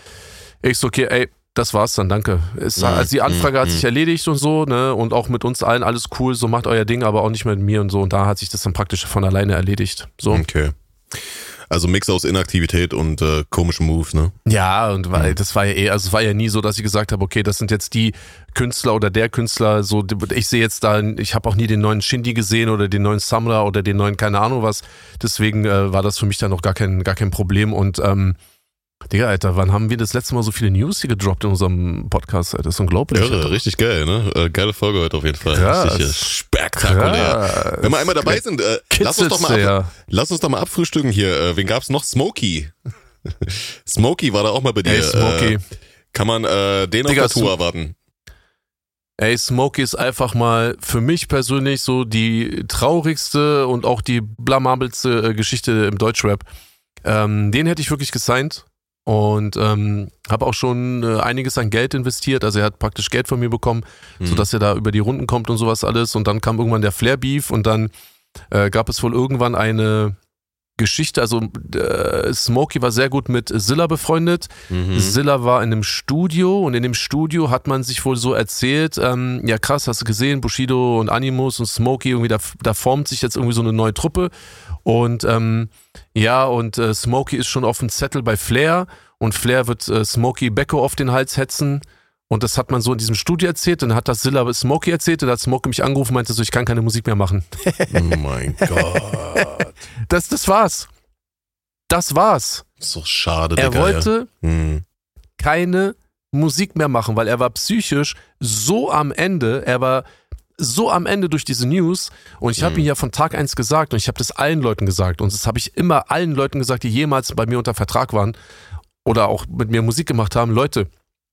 Ich so, okay, ey, das war's dann, danke. Es, Mhm, also die Anfrage hat mhm, sich erledigt und so, ne? Und auch mit uns allen alles cool, so macht euer Ding, aber auch nicht mit mir und so. Und da hat sich das dann praktisch von alleine erledigt. So. Okay. Also Mix aus Inaktivität und äh, komischen Moves, ne? Ja, und weil das war ja eh, also es war ja nie so, dass ich gesagt habe, okay, das sind jetzt die Künstler oder der Künstler, so ich sehe jetzt da, ich habe auch nie den neuen Shindy gesehen oder den neuen Samra oder den neuen keine Ahnung was. Deswegen äh, war das für mich dann noch gar kein, gar kein Problem. Und ähm, Digga, Alter, wann haben wir das letzte Mal so viele News hier gedroppt in unserem Podcast? Alter? Das ist unglaublich. Irre, Alter. richtig geil, ne? Äh, geile Folge heute auf jeden Fall. Krass. Richtig äh, spektakulär. Ja, Wenn wir einmal dabei sind, äh, lass, uns doch mal ab, ja. lass uns doch mal abfrühstücken hier. Äh, wen gab's noch? Smokey. Smokey war da auch mal bei dir. Ey, Smokey. Äh, kann man äh, den Digga, auf der Tour erwarten? Ey, Smokey ist einfach mal für mich persönlich so die traurigste und auch die blamabelste Geschichte im Deutschrap. Ähm, den hätte ich wirklich gesigned und ähm, habe auch schon äh, einiges an Geld investiert. Also er hat praktisch Geld von mir bekommen, Mhm. sodass er da über die Runden kommt und sowas alles. Und dann kam irgendwann der Flair-Beef und dann äh, gab es wohl irgendwann eine Geschichte. Also äh, Smokey war sehr gut mit Zilla befreundet. Mhm. Zilla war in einem Studio und in dem Studio hat man sich wohl so erzählt, ähm, ja krass, hast du gesehen, Bushido und Animus und Smokey, irgendwie da, da formt sich jetzt irgendwie so eine neue Truppe und ähm, ja und äh, Smokey ist schon auf dem Zettel bei Flair und Flair wird äh, Smokey Becko auf den Hals hetzen und das hat man so in diesem Studio erzählt dann hat das Zilla Smokey erzählt und dann hat Smokey mich angerufen und meinte so, ich kann keine Musik mehr machen. Oh mein Gott. Das, das war's. Das war's. So schade, Er Digga. wollte Ja. Mhm. keine Musik mehr machen, weil er war psychisch so am Ende, er war so am Ende durch diese News und ich habe Mhm. ihm ja von Tag eins gesagt und ich habe das allen Leuten gesagt und das habe ich immer allen Leuten gesagt, die jemals bei mir unter Vertrag waren oder auch mit mir Musik gemacht haben, Leute,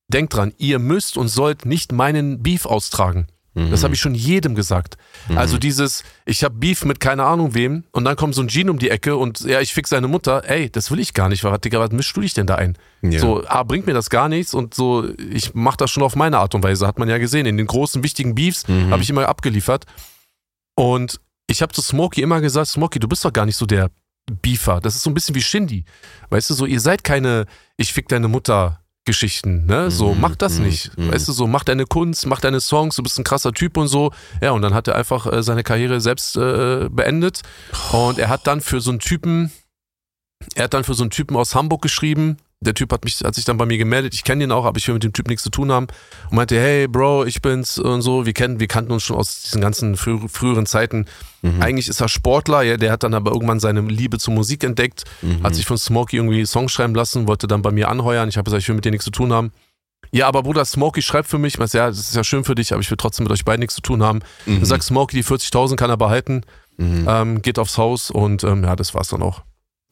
denkt dran, ihr müsst und sollt nicht meinen Beef austragen. Das habe ich schon jedem gesagt. Mhm. Also dieses, ich habe Beef mit keine Ahnung wem und dann kommt so ein Jean um die Ecke und ja, ich fix seine Mutter. Ey, das will ich gar nicht. Was, Digga, was mischst du dich denn da ein? Ja. So, A, bringt mir das gar nichts und so, ich mache das schon auf meine Art und Weise, hat man ja gesehen. In den großen, wichtigen Beefs Mhm. habe ich immer abgeliefert. Und ich habe zu Smokey immer gesagt, Smokey, du bist doch gar nicht so der Beefer. Das ist so ein bisschen wie Shindy. Weißt du, so, ihr seid keine, ich fick deine Mutter Geschichten, ne? So, Mhm, mach das mhm, nicht. mhm. Weißt du, so, mach deine Kunst, mach deine Songs, du bist ein krasser Typ und so. Ja, und dann hat er einfach äh, seine Karriere selbst äh, beendet. Und er hat dann für so einen Typen, er hat dann für so einen Typen aus Hamburg geschrieben. Der Typ hat mich, hat sich dann bei mir gemeldet. Ich kenne ihn auch, aber ich will mit dem Typ nichts zu tun haben. Und meinte, hey Bro, ich bin's und so. Wir kennen, wir kannten uns schon aus diesen ganzen frü früheren Zeiten. Mhm. Eigentlich ist er Sportler, ja, der hat dann aber irgendwann seine Liebe zur Musik entdeckt, Mhm. hat sich von Smokey irgendwie Songs schreiben lassen, wollte dann bei mir anheuern. Ich habe gesagt, ich will mit dir nichts zu tun haben. Ja, aber Bruder, Smokey schreibt für mich. Ich ja, das ist ja schön für dich, aber ich will trotzdem mit euch beiden nichts zu tun haben. Mhm. Dann sagt Smokey, die 40.000 kann er behalten, Mhm. ähm, geht aufs Haus und ähm, ja, das war's dann auch.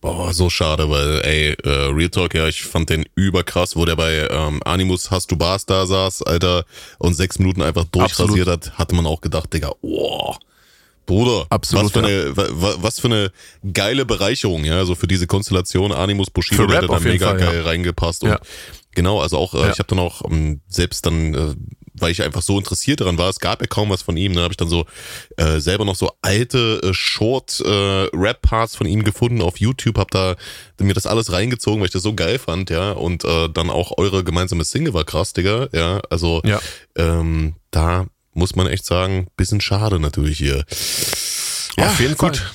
Boah, so schade, weil, ey, äh, Real Talk, ja, ich fand den überkrass, wo der bei ähm, Animus Hast du Bars da saß, Alter, und sechs Minuten einfach durchrasiert hat, hatte man auch gedacht, Digga, oh, Bruder, Absolut, was für, eine, wa- wa- was für eine geile Bereicherung, ja, so für diese Konstellation Animus Bushido, der hat da mega Fall, geil ja. reingepasst und Ja. genau, also auch, äh, ich habe dann auch ähm, selbst dann, äh, weil ich einfach so interessiert daran war, es gab ja kaum was von ihm, dann habe ich dann so äh, selber noch so alte äh, Short äh, Rap Parts von ihm gefunden auf YouTube, hab da mir das alles reingezogen, weil ich das so geil fand, ja, und äh, dann auch eure gemeinsame Single war krass, Digga, ja, also Ja. ähm, da muss man echt sagen, bisschen schade natürlich hier. Auf jeden. Fall. Gut,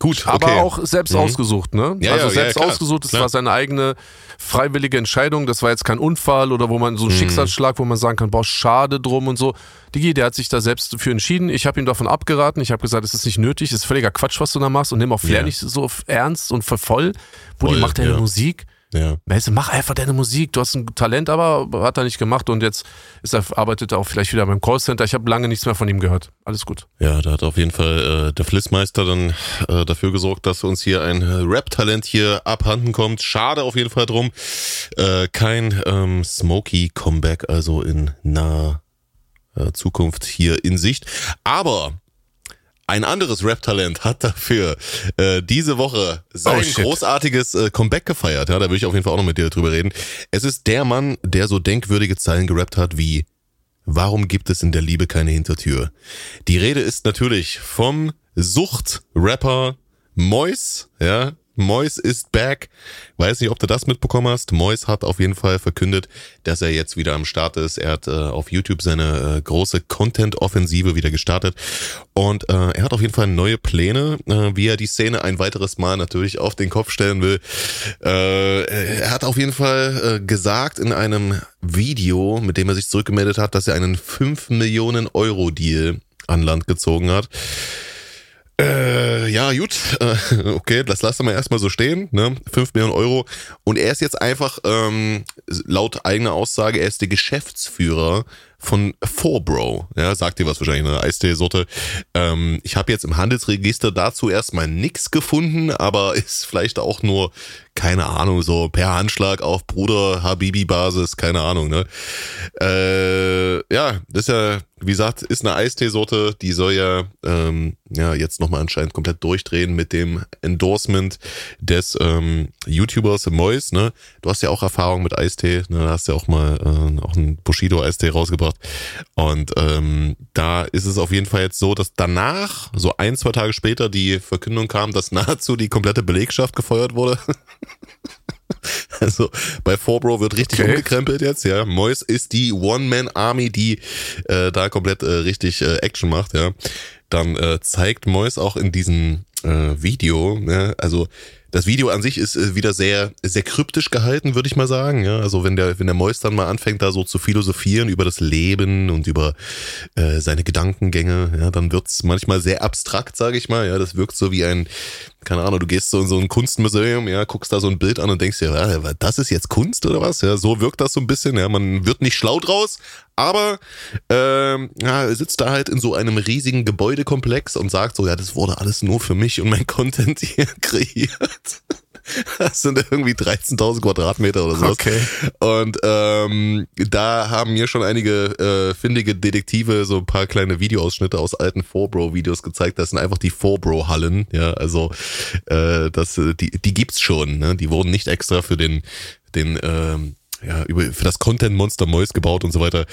okay. Aber auch selbst Mhm. ausgesucht, ne? Ja, also ja, selbst ja, ausgesucht, das Klar. war seine eigene freiwillige Entscheidung. Das war jetzt kein Unfall oder wo man so ein Mhm. Schicksalsschlag, wo man sagen kann, boah, schade drum und so. Digi, der hat sich da selbst für entschieden. Ich habe ihm davon abgeraten. Ich habe gesagt, es ist nicht nötig, es ist völliger Quatsch, was du da machst und nimm auch Flair nicht so ernst und voll. Buddy, Voll, mach deine ja. Musik. Ja. Weißt du, mach einfach deine Musik. Du hast ein Talent, aber hat er nicht gemacht und jetzt ist er, arbeitet er auch vielleicht wieder beim Callcenter. Ich habe lange nichts mehr von ihm gehört. Alles gut. Ja, da hat auf jeden Fall äh, der Flissmeister dann äh, dafür gesorgt, dass uns hier ein Rap-Talent hier abhanden kommt. Schade auf jeden Fall drum. Äh, kein ähm, Smoky Comeback, also in naher äh, Zukunft hier in Sicht. Aber ein anderes Rap-Talent hat dafür äh, diese Woche sein oh, großartiges äh, Comeback gefeiert. Ja, da würde ich auf jeden Fall auch noch mit dir drüber reden. Es ist der Mann, der so denkwürdige Zeilen gerappt hat wie Warum gibt es in der Liebe keine Hintertür? Die Rede ist natürlich vom Sucht-Rapper Mois, ja, Mois ist back. Weiß nicht, ob du das mitbekommen hast. Mois hat auf jeden Fall verkündet, dass er jetzt wieder am Start ist. Er hat äh, auf YouTube seine äh, große Content-Offensive wieder gestartet. Und äh, er hat auf jeden Fall neue Pläne, äh, wie er die Szene ein weiteres Mal natürlich auf den Kopf stellen will. Äh, er hat auf jeden Fall äh, gesagt in einem Video, mit dem er sich zurückgemeldet hat, dass er einen 5 Millionen Euro Deal an Land gezogen hat. Äh, ja, gut. Äh, okay, das lassen wir erstmal so stehen. Ne? 5 Millionen Euro. Und er ist jetzt einfach, ähm, laut eigener Aussage, er ist der Geschäftsführer von Forbro. Ja, sagt dir was wahrscheinlich, eine Eistee-Sorte. Ähm, ich habe jetzt im Handelsregister dazu erstmal nix gefunden, aber ist vielleicht auch nur, keine Ahnung, so per Handschlag auf Bruder Habibi-Basis, keine Ahnung, ne? Äh, ja, das ist ja, wie gesagt, ist eine Eistee-Sorte, die soll ja, ähm, ja jetzt nochmal anscheinend komplett durchdrehen mit dem Endorsement des ähm, YouTubers Mois, ne? Du hast ja auch Erfahrung mit Eistee, ne? Da hast ja auch mal äh, auch einen Bushido-Eistee rausgebracht gebracht. Und ähm, da ist es auf jeden Fall jetzt so, dass danach, so ein, zwei Tage später, die Verkündung kam, dass nahezu die komplette Belegschaft gefeuert wurde. Also bei Forbro wird richtig okay. umgekrempelt jetzt, ja. Mois ist die One-Man-Army, die äh, da komplett äh, richtig äh, Action macht, ja. Dann äh, zeigt Mois auch in diesem äh, Video, ne, also das Video an sich ist äh, wieder sehr, sehr kryptisch gehalten, würde ich mal sagen. Ja, also wenn der, wenn der Mois dann mal anfängt, da so zu philosophieren über das Leben und über äh, seine Gedankengänge, ja, dann wird's manchmal sehr abstrakt, sage ich mal. Ja, das wirkt so wie ein, keine Ahnung, du gehst so in so ein Kunstmuseum, ja, guckst da so ein Bild an und denkst dir, ja, das ist jetzt Kunst oder was? Ja, so wirkt das so ein bisschen. Ja, man wird nicht schlau draus, aber ähm, ja, sitzt da halt in so einem riesigen Gebäudekomplex und sagt so, ja, das wurde alles nur für mich und mein Content hier kreiert. Das sind irgendwie 13.000 Quadratmeter oder sowas. Okay. Und ähm, da haben mir schon einige äh, findige Detektive so ein paar kleine Videoausschnitte aus alten Forbro-Videos gezeigt. Das sind einfach die Forbro-Hallen. Ja, also äh, das, die, die gibt's schon. Ne? Die wurden nicht extra für den den ähm, ja, über, für das Content Monster Mois gebaut und so weiter.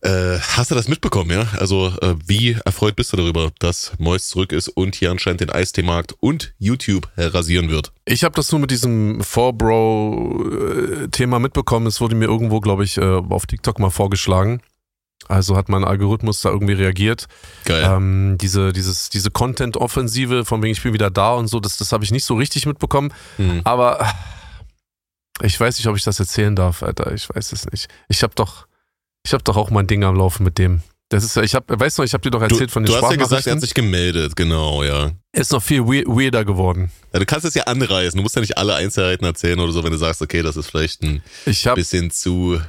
Äh, hast du das mitbekommen, ja? Also, äh, wie erfreut bist du darüber, dass Mois zurück ist und hier anscheinend den Eistee-Markt und YouTube rasieren wird? Ich habe das nur mit diesem 4Bro-Thema mitbekommen. Es wurde mir irgendwo, glaube ich, äh, auf TikTok mal vorgeschlagen. Also hat mein Algorithmus da irgendwie reagiert. Geil. Ähm, diese, dieses, diese Content-Offensive, von wegen ich bin wieder da und so, das, das habe ich nicht so richtig mitbekommen. Mhm. Aber ich weiß nicht, ob ich das erzählen darf, Alter. Ich weiß es nicht. Ich habe doch, ich habe doch auch mein Ding am Laufen mit dem. Das ist, ich habe, weißt du, ich habe dir doch erzählt du, von den Du hast ja gesagt, er hat sich gemeldet, genau, ja. Er ist noch viel weirder geworden. Ja, du kannst es ja anreißen. Du musst ja nicht alle Einzelheiten erzählen oder so, wenn du sagst, okay, das ist vielleicht ein hab, bisschen zu.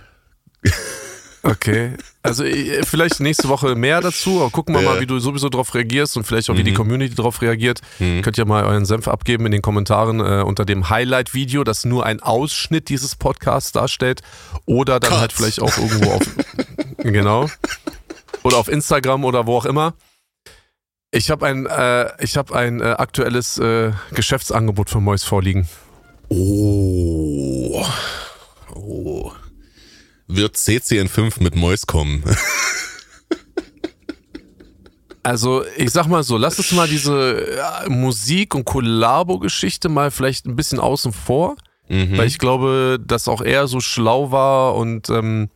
Okay, also äh, vielleicht nächste Woche mehr dazu, aber gucken wir ja. mal, wie du sowieso darauf reagierst und vielleicht auch, wie mhm. die Community darauf reagiert. Mhm. Könnt ihr mal euren Senf abgeben in den Kommentaren äh, unter dem Highlight-Video, das nur ein Ausschnitt dieses Podcasts darstellt oder dann Cut. halt vielleicht auch irgendwo auf, genau, oder auf Instagram oder wo auch immer. Ich habe ein, äh, ich hab ein äh, aktuelles äh, Geschäftsangebot von Mois vorliegen. Oh. Oh wird CCN5 mit Mois kommen? Also, ich sag mal so, lass uns mal diese ja, Musik- und Kollabo-Geschichte mal vielleicht ein bisschen außen vor, mhm. weil ich glaube, dass auch er so schlau war und ähm,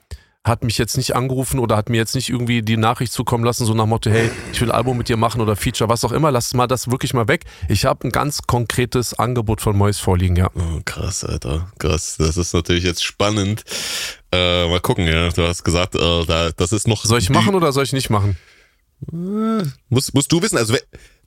hat mich jetzt nicht angerufen oder hat mir jetzt nicht irgendwie die Nachricht zukommen lassen, so nach Motto, hey, ich will ein Album mit dir machen oder Feature, was auch immer, lass mal das wirklich mal weg. Ich habe ein ganz konkretes Angebot von Mois vorliegen, ja. Oh, krass, Alter. Krass. Das ist natürlich jetzt spannend. Äh, mal gucken, ja. Du hast gesagt, äh, da, das ist noch. Soll ich machen oder soll ich nicht machen? Äh, musst, musst du wissen, also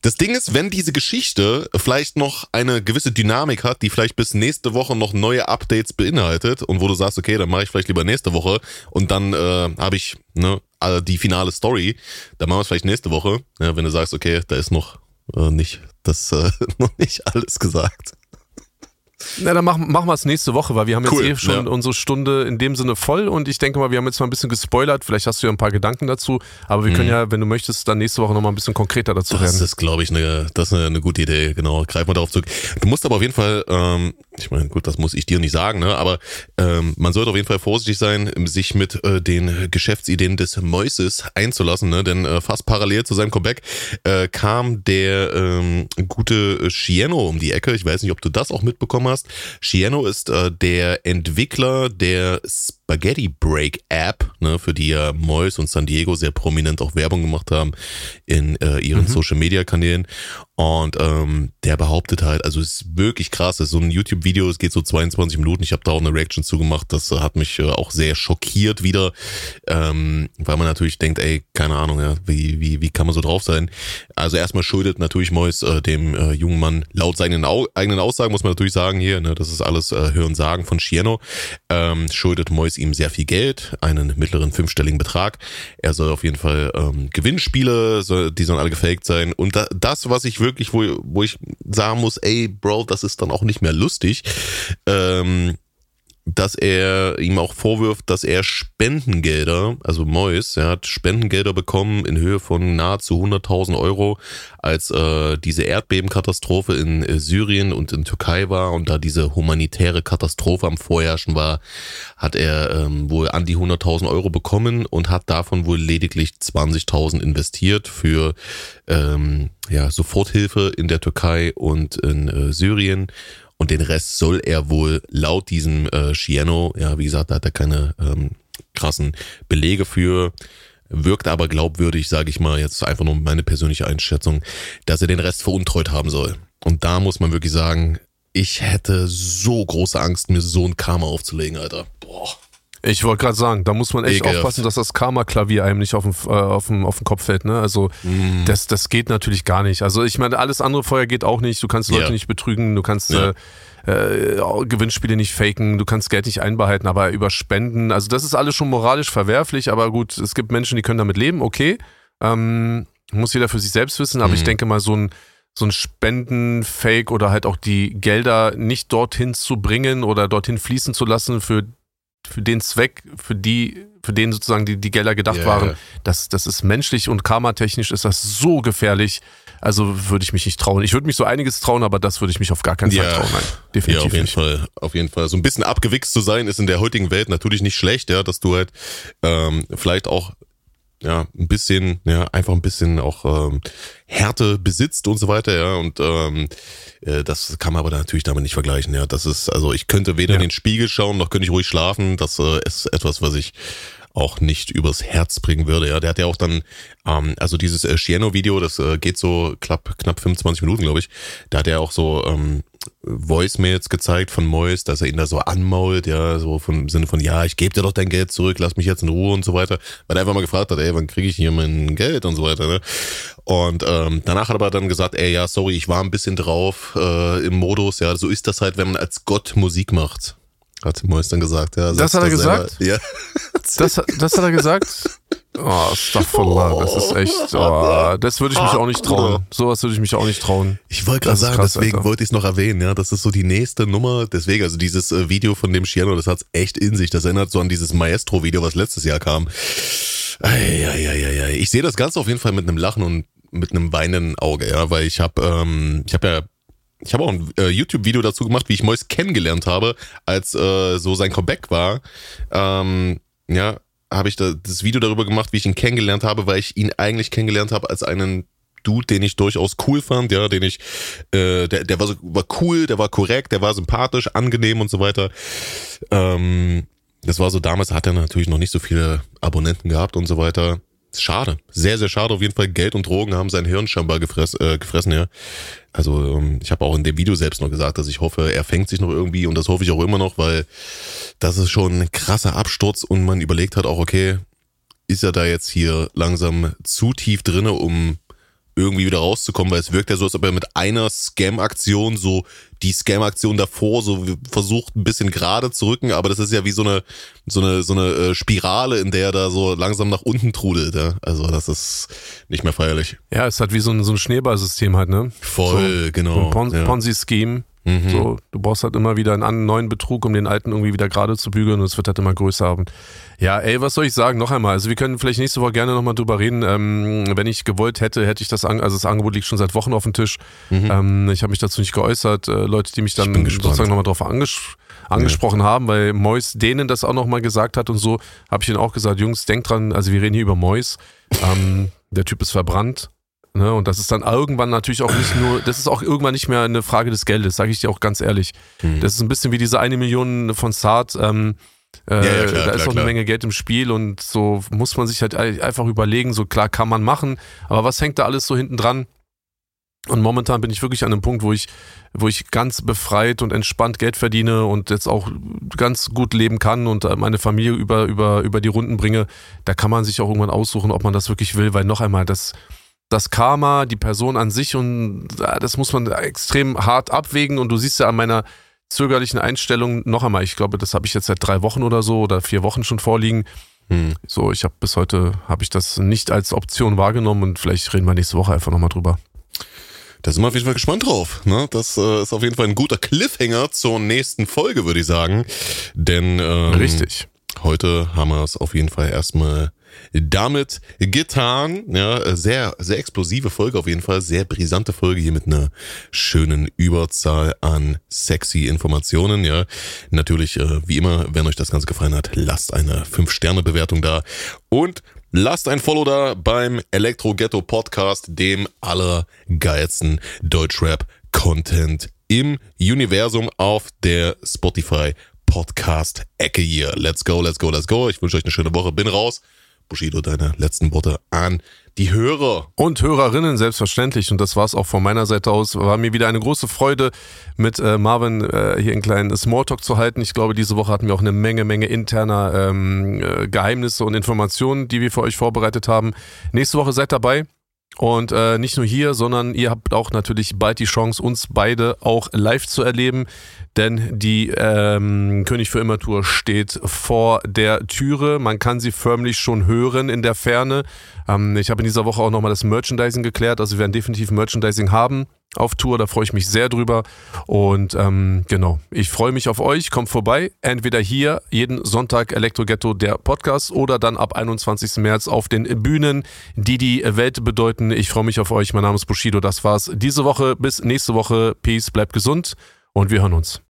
Das Ding ist, wenn diese Geschichte vielleicht noch eine gewisse Dynamik hat, die vielleicht bis nächste Woche noch neue Updates beinhaltet und wo du sagst, okay, dann mache ich vielleicht lieber nächste Woche und dann äh, habe ich ne, die finale Story, dann machen wir es vielleicht nächste Woche, ja, wenn du sagst, okay, da ist noch äh, nicht das äh, noch nicht alles gesagt. Na, dann machen, machen wir es nächste Woche, weil wir haben jetzt eh schon ja. unsere Stunde in dem Sinne voll und ich denke mal, wir haben jetzt mal ein bisschen gespoilert. Vielleicht hast du ja ein paar Gedanken dazu, aber wir mhm. können ja, wenn du möchtest, dann nächste Woche nochmal ein bisschen konkreter dazu das werden. Das ist, glaube ich, eine, das ist eine, gute Idee, genau. Greif mal darauf zurück. Du musst aber auf jeden Fall, ähm, ich meine, gut, das muss ich dir nicht sagen, ne? aber ähm, man sollte auf jeden Fall vorsichtig sein, sich mit äh, den Geschäftsideen des Mäuses einzulassen, ne? denn äh, fast parallel zu seinem Comeback äh, kam der ähm, gute Schieno um die Ecke. Ich weiß nicht, ob du das auch mitbekommen hast. Schieno ist äh, der Entwickler der Spaghetti Break App, ne, für die ja Mois und San Diego sehr prominent auch Werbung gemacht haben in äh, ihren mhm. Social Media Kanälen. Und ähm, der behauptet halt, also es ist wirklich krass, ist so ein YouTube-Video, es geht so 22 Minuten, ich habe da auch eine Reaction zugemacht, das hat mich äh, auch sehr schockiert wieder, ähm, weil man natürlich denkt, ey, keine Ahnung, ja, wie, wie, wie kann man so drauf sein? Also erstmal schuldet natürlich Mois äh, dem äh, jungen Mann laut seinen Au eigenen Aussagen, muss man natürlich sagen hier, ne, das ist alles äh, Hören sagen von Schieno, ähm, schuldet Mois ihm sehr viel Geld, einen mittleren fünfstelligen Betrag. Er soll auf jeden Fall ähm, Gewinnspiele, soll, die sollen alle gefaked sein und da, das, was ich wirklich, wo, wo ich sagen muss, ey, Bro, das ist dann auch nicht mehr lustig. Ähm, dass er ihm auch vorwirft, dass er Spendengelder, also Mois, er hat Spendengelder bekommen in Höhe von nahezu 100.000 Euro, als äh, diese Erdbebenkatastrophe in äh, Syrien und in Türkei war und da diese humanitäre Katastrophe am Vorherrschen war, hat er ähm, wohl an die 100.000 Euro bekommen und hat davon wohl lediglich 20.000 investiert für ähm, ja, Soforthilfe in der Türkei und in äh, Syrien und den Rest soll er wohl laut diesem äh, Schieno, ja, wie gesagt, da hat er keine ähm, krassen Belege für, wirkt aber glaubwürdig, sage ich mal, jetzt einfach nur meine persönliche Einschätzung, dass er den Rest veruntreut haben soll. Und da muss man wirklich sagen, ich hätte so große Angst, mir so ein Karma aufzulegen, Alter. Boah. Ich wollte gerade sagen, da muss man echt Ekelhaft. aufpassen, dass das Karma-Klavier einem nicht auf den, äh, auf, den, auf den Kopf fällt. Ne? Also mm. das, das geht natürlich gar nicht. Also ich meine, alles andere vorher geht auch nicht. Du kannst Leute ja. nicht betrügen, du kannst ja. äh, äh, Gewinnspiele nicht faken, du kannst Geld nicht einbehalten, aber über Spenden, also das ist alles schon moralisch verwerflich, aber gut, es gibt Menschen, die können damit leben, okay. Ähm, muss jeder für sich selbst wissen, aber mm. ich mhm. denke mal, so ein so ein Spendenfake oder halt auch die Gelder nicht dorthin zu bringen oder dorthin fließen zu lassen für für den Zweck, für die, für den sozusagen die, die Gelder gedacht yeah. waren, das, das ist menschlich und karmatechnisch ist das so gefährlich. Also würde ich mich nicht trauen. Ich würde mich so einiges trauen, aber das würde ich mich auf gar keinen Fall ja. trauen. Nein, definitiv. Ja, auf jeden nicht. Fall. Auf jeden Fall. So ein bisschen abgewichst zu sein, ist in der heutigen Welt natürlich nicht schlecht, ja, dass du halt ähm, vielleicht auch ja, ein bisschen, ja, einfach ein bisschen auch ähm, Härte besitzt und so weiter, ja. Und ähm, äh, das kann man aber natürlich damit nicht vergleichen, ja. Das ist, also ich könnte weder ja. in den Spiegel schauen, noch könnte ich ruhig schlafen. Das äh, ist etwas, was ich auch nicht übers Herz bringen würde. Ja, der hat ja auch dann, ähm, also dieses äh, Schieno-Video, das äh, geht so knapp, knapp 25 Minuten, glaube ich. Da hat er auch so ähm, Voicemails gezeigt von Mois, dass er ihn da so anmault, ja, so von, im Sinne von, ja, ich gebe dir doch dein Geld zurück, lass mich jetzt in Ruhe und so weiter. Weil er einfach mal gefragt hat, ey, wann kriege ich hier mein Geld und so weiter, ne? Und ähm, danach hat er aber dann gesagt, ey, ja, sorry, ich war ein bisschen drauf äh, im Modus, ja, so ist das halt, wenn man als Gott Musik macht. Hat Mois dann gesagt, ja. Das hat er gesagt? Selber. Ja. Das, das hat er gesagt? Oh, Staffellah, das ist echt, oh, das würde ich mich auch nicht trauen. Sowas würde ich mich auch nicht trauen. Ich wollte gerade sagen, krass, deswegen Alter. wollte ich es noch erwähnen, ja, das ist so die nächste Nummer, deswegen, also dieses äh, Video von dem Schiano, das hat's echt in sich, das erinnert so an dieses Maestro-Video, was letztes Jahr kam. Eieieiei. Ich sehe das Ganze auf jeden Fall mit einem Lachen und mit einem weinenden Auge, ja, weil ich habe, ähm, ich habe ja ich habe auch ein äh, YouTube-Video dazu gemacht, wie ich Mois kennengelernt habe, als äh, so sein Comeback war. Ähm, ja, habe ich da das Video darüber gemacht, wie ich ihn kennengelernt habe, weil ich ihn eigentlich kennengelernt habe als einen Dude, den ich durchaus cool fand, ja, den ich, äh, der, der war so, war cool, der war korrekt, der war sympathisch, angenehm und so weiter. Ähm, das war so damals, hat er natürlich noch nicht so viele Abonnenten gehabt und so weiter. Schade, sehr, sehr schade. Auf jeden Fall Geld und Drogen haben sein Hirn scheinbar gefress, äh, gefressen, ja. Also ähm, ich habe auch in dem Video selbst noch gesagt, dass ich hoffe, er fängt sich noch irgendwie und das hoffe ich auch immer noch, weil das ist schon ein krasser Absturz und man überlegt hat auch, okay, ist er da jetzt hier langsam zu tief drinne, um irgendwie wieder rauszukommen, weil es wirkt ja so, als ob er mit einer Scam-Aktion so die Scam-Aktion davor so versucht ein bisschen gerade zu rücken, aber das ist ja wie so eine so eine so eine äh, Spirale, in der er da so langsam nach unten trudelt. Ja? Also das ist nicht mehr feierlich. Ja, es hat wie so ein, so ein Schneeballsystem halt, ne? Voll, so, genau. So ein Pon ja. Ponzi-Scheme. Mhm. So, du brauchst halt immer wieder einen neuen Betrug, um den alten irgendwie wieder gerade zu bügeln und es wird halt immer größer haben. Ja, ey, was soll ich sagen? Noch einmal. Also wir können vielleicht nächste Woche gerne nochmal drüber reden. Ähm, wenn ich gewollt hätte, hätte ich das, an, also das Angebot liegt schon seit Wochen auf dem Tisch. Mhm. Ähm, ich habe mich dazu nicht geäußert. Äh, Leute, die mich dann sozusagen nochmal drauf anges angesprochen ja. haben, weil Mois denen das auch nochmal gesagt hat und so, habe ich ihnen auch gesagt, Jungs, denkt dran, also wir reden hier über Mois. Ähm, der Typ ist verbrannt. Ne? Und das ist dann irgendwann natürlich auch nicht nur, das ist auch irgendwann nicht mehr eine Frage des Geldes, sage ich dir auch ganz ehrlich. Mhm. Das ist ein bisschen wie diese eine Million von Saad. Ähm, äh, ja, ja, klar, da ist klar, auch eine Menge Geld im Spiel und so muss man sich halt einfach überlegen, so klar kann man machen, aber was hängt da alles so hinten dran? Und momentan bin ich wirklich an einem Punkt, wo ich, wo ich ganz befreit und entspannt Geld verdiene und jetzt auch ganz gut leben kann und meine Familie über, über, über die Runden bringe. Da kann man sich auch irgendwann aussuchen, ob man das wirklich will, weil noch einmal, das, das Karma, die Person an sich und das muss man extrem hart abwägen und du siehst ja an meiner zögerlichen Einstellung noch einmal, ich glaube, das habe ich jetzt seit drei Wochen oder so oder vier Wochen schon vorliegen. Hm. So, ich habe bis heute habe ich das nicht als Option wahrgenommen und vielleicht reden wir nächste Woche einfach nochmal drüber. Da sind wir auf jeden Fall gespannt drauf. Ne? Das äh, ist auf jeden Fall ein guter Cliffhanger zur nächsten Folge, würde ich sagen. Denn ähm, richtig. Heute haben wir es auf jeden Fall erstmal damit getan. Ja, sehr, sehr explosive Folge auf jeden Fall. Sehr brisante Folge hier mit einer schönen Überzahl an sexy Informationen. Ja, natürlich, äh, wie immer, wenn euch das Ganze gefallen hat, lasst eine 5-Sterne-Bewertung da und Lasst ein Follow da beim Elektro Ghetto Podcast, dem allergeilsten Deutschrap-Content im Universum auf der Spotify Podcast-Ecke hier. Let's go, let's go, let's go. Ich wünsche euch eine schöne Woche. Bin raus. Bushido, deine letzten Worte an die Hörer. Und Hörerinnen, selbstverständlich. Und das war es auch von meiner Seite aus. War mir wieder eine große Freude, mit äh, Marvin äh, hier einen kleinen Smalltalk zu halten. Ich glaube, diese Woche hatten wir auch eine Menge, Menge interner ähm, äh, Geheimnisse und Informationen, die wir für euch vorbereitet haben. Nächste Woche seid dabei. Und äh, nicht nur hier, sondern ihr habt auch natürlich bald die Chance, uns beide auch live zu erleben, denn die ähm, König für immer Tour steht vor der Türe. Man kann sie förmlich schon hören in der Ferne. Ähm, ich habe in dieser Woche auch nochmal das Merchandising geklärt, also wir werden definitiv Merchandising haben auf Tour. Da freue ich mich sehr drüber. Und ähm, genau, ich freue mich auf euch. Kommt vorbei. Entweder hier jeden Sonntag Elektro Ghetto, der Podcast, oder dann ab 21. März auf den Bühnen, die die Welt bedeuten. Ich freue mich auf euch. Mein Name ist Bushido. Das war's diese Woche. Bis nächste Woche. Peace, bleibt gesund und wir hören uns.